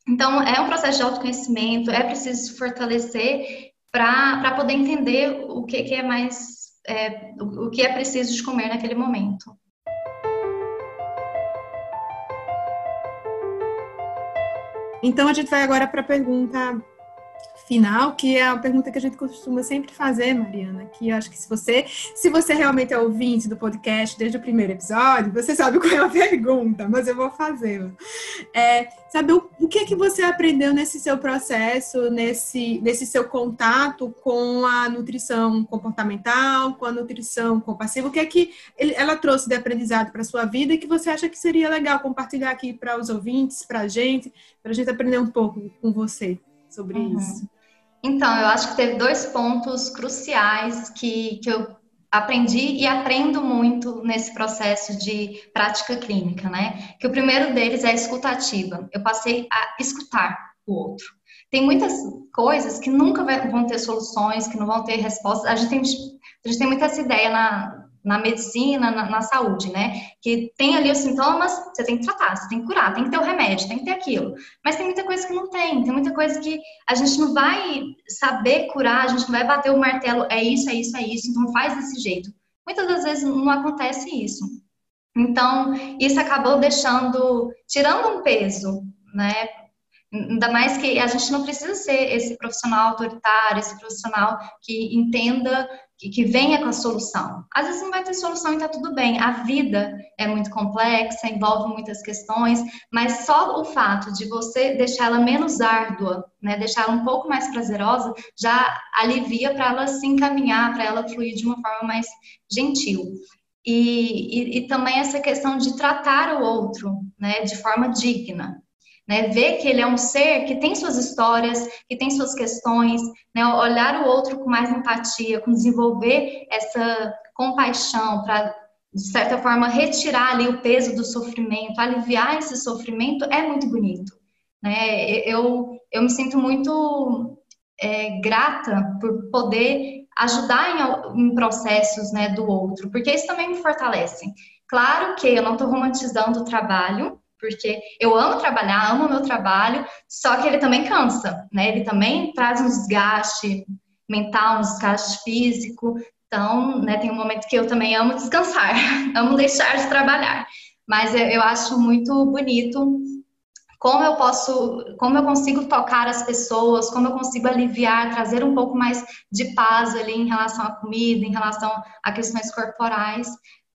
Então, é um processo de autoconhecimento, é preciso fortalecer para poder entender o que, que é mais, é, o, o que é preciso de comer naquele momento. Então, a gente vai agora para a pergunta final, que é a pergunta que a gente costuma sempre fazer, Mariana, que eu acho que se você, se você realmente é ouvinte do podcast desde o primeiro episódio, você sabe qual é a pergunta, mas eu vou fazê-la. É, saber o, o que é que você aprendeu nesse seu processo, nesse, nesse seu contato com a nutrição comportamental, com a nutrição compassiva, o que é que ela trouxe de aprendizado para a sua vida e que você acha que seria legal compartilhar aqui para os ouvintes, para a gente, para a gente aprender um pouco com você sobre uhum. isso. Então, eu acho que teve dois pontos cruciais que, que eu aprendi e aprendo muito nesse processo de prática clínica, né? Que o primeiro deles é a escutativa. Eu passei a escutar o outro. Tem muitas coisas que nunca vão ter soluções, que não vão ter respostas. A gente tem, a gente tem muita essa ideia na, na medicina, na, na, saúde, né? Que tem ali os sintomas, você tem que tratar, você tem que curar, tem que ter o remédio, tem que ter aquilo. Mas tem muita coisa que não tem, tem muita coisa que a gente não vai saber curar, a gente não vai bater o martelo, é isso, é isso, é isso, então faz desse jeito. Muitas das vezes não acontece isso. Então, isso acabou deixando, tirando um peso, né? Ainda mais que a gente não precisa ser esse profissional autoritário, esse profissional que entenda que, que venha com a solução. Às vezes não vai ter solução e está tudo bem. A vida é muito complexa, envolve muitas questões, mas só o fato de você deixar ela menos árdua, né, deixar ela um pouco mais prazerosa, já alivia para ela se encaminhar, para ela fluir de uma forma mais gentil. E, e, e, também essa questão de tratar o outro né, de forma digna né? Ver que ele é um ser que tem suas histórias, que tem suas questões, né? Olhar o outro com mais empatia, com desenvolver essa compaixão para de certa forma retirar ali o peso do sofrimento, aliviar esse sofrimento é muito bonito, né? Eu eu me sinto muito é, grata por poder ajudar em, em processos né, do outro, porque isso também me fortalece. Claro que eu não estou romantizando o trabalho, porque eu amo trabalhar, amo o meu trabalho, só que ele também cansa, né? Ele também traz um desgaste mental, um desgaste físico. Então, né, tem um momento que eu também amo descansar, amo deixar de trabalhar. Mas eu, eu acho muito bonito como eu posso, como eu consigo tocar as pessoas, como eu consigo aliviar, trazer um pouco mais de paz ali em relação à comida, em relação a questões corporais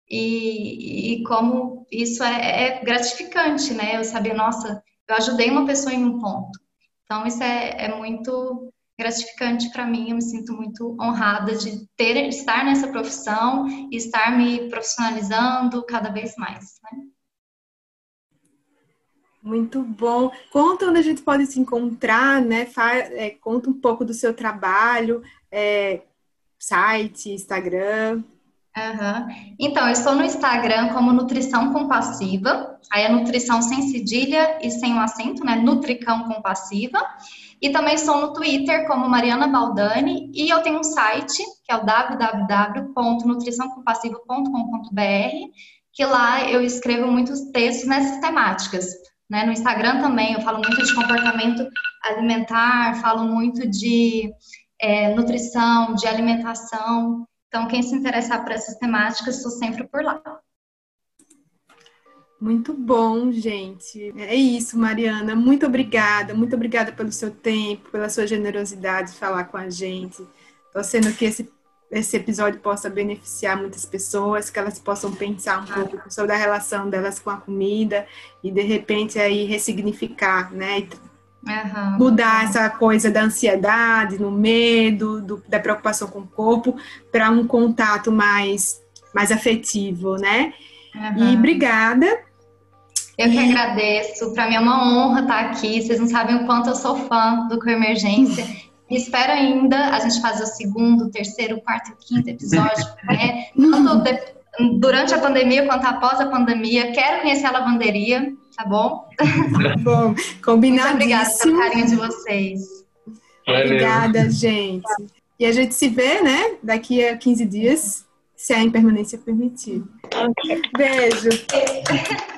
e, e como isso é, é, gratificante, né? Eu saber, nossa, eu ajudei uma pessoa em um ponto. Então, isso é, é muito gratificante para mim, eu me sinto muito honrada de ter, estar nessa profissão e estar me profissionalizando cada vez mais, né? Muito bom. Conta onde a gente pode se encontrar, né? Faz, é, conta um pouco do seu trabalho, é, site, Instagram. Uhum. Então, eu estou no Instagram como Nutrição Compassiva, aí é nutrição sem cedilha e sem o acento, né? Nutricão Compassiva. E também estou no Twitter como Mariana Baldani e eu tenho um site que é o www.nutriçãocompassiva.com.br, que lá eu escrevo muitos textos nessas temáticas. Né? No Instagram também eu falo muito de comportamento alimentar, falo muito de é, nutrição, de alimentação. Então, quem se interessar por essas temáticas, estou sempre por lá. Muito bom, gente. É isso, Mariana. Muito obrigada. Muito obrigada pelo seu tempo, pela sua generosidade de falar com a gente. Torcendo que esse, esse episódio possa beneficiar muitas pessoas, que elas possam pensar um pouco sobre a relação delas com a comida e, de repente, aí ressignificar, né? Uhum. Mudar essa coisa da ansiedade, no medo, do, da preocupação com o corpo, para um contato mais, mais afetivo, né? Uhum. E obrigada. Eu que agradeço. Para mim é uma honra estar aqui. Vocês não sabem o quanto eu sou fã do Coemergência. espero ainda a gente fazer o segundo, terceiro, quarto, quinto episódio, né? Tanto durante a pandemia quanto após a pandemia. Quero conhecer a lavanderia tá bom? bom, combinadíssimo. Muito obrigada pelo carinho de vocês. Valeu. Obrigada, gente. E a gente se vê, né, daqui a 15 dias, se a impermanência permitir. Beijo.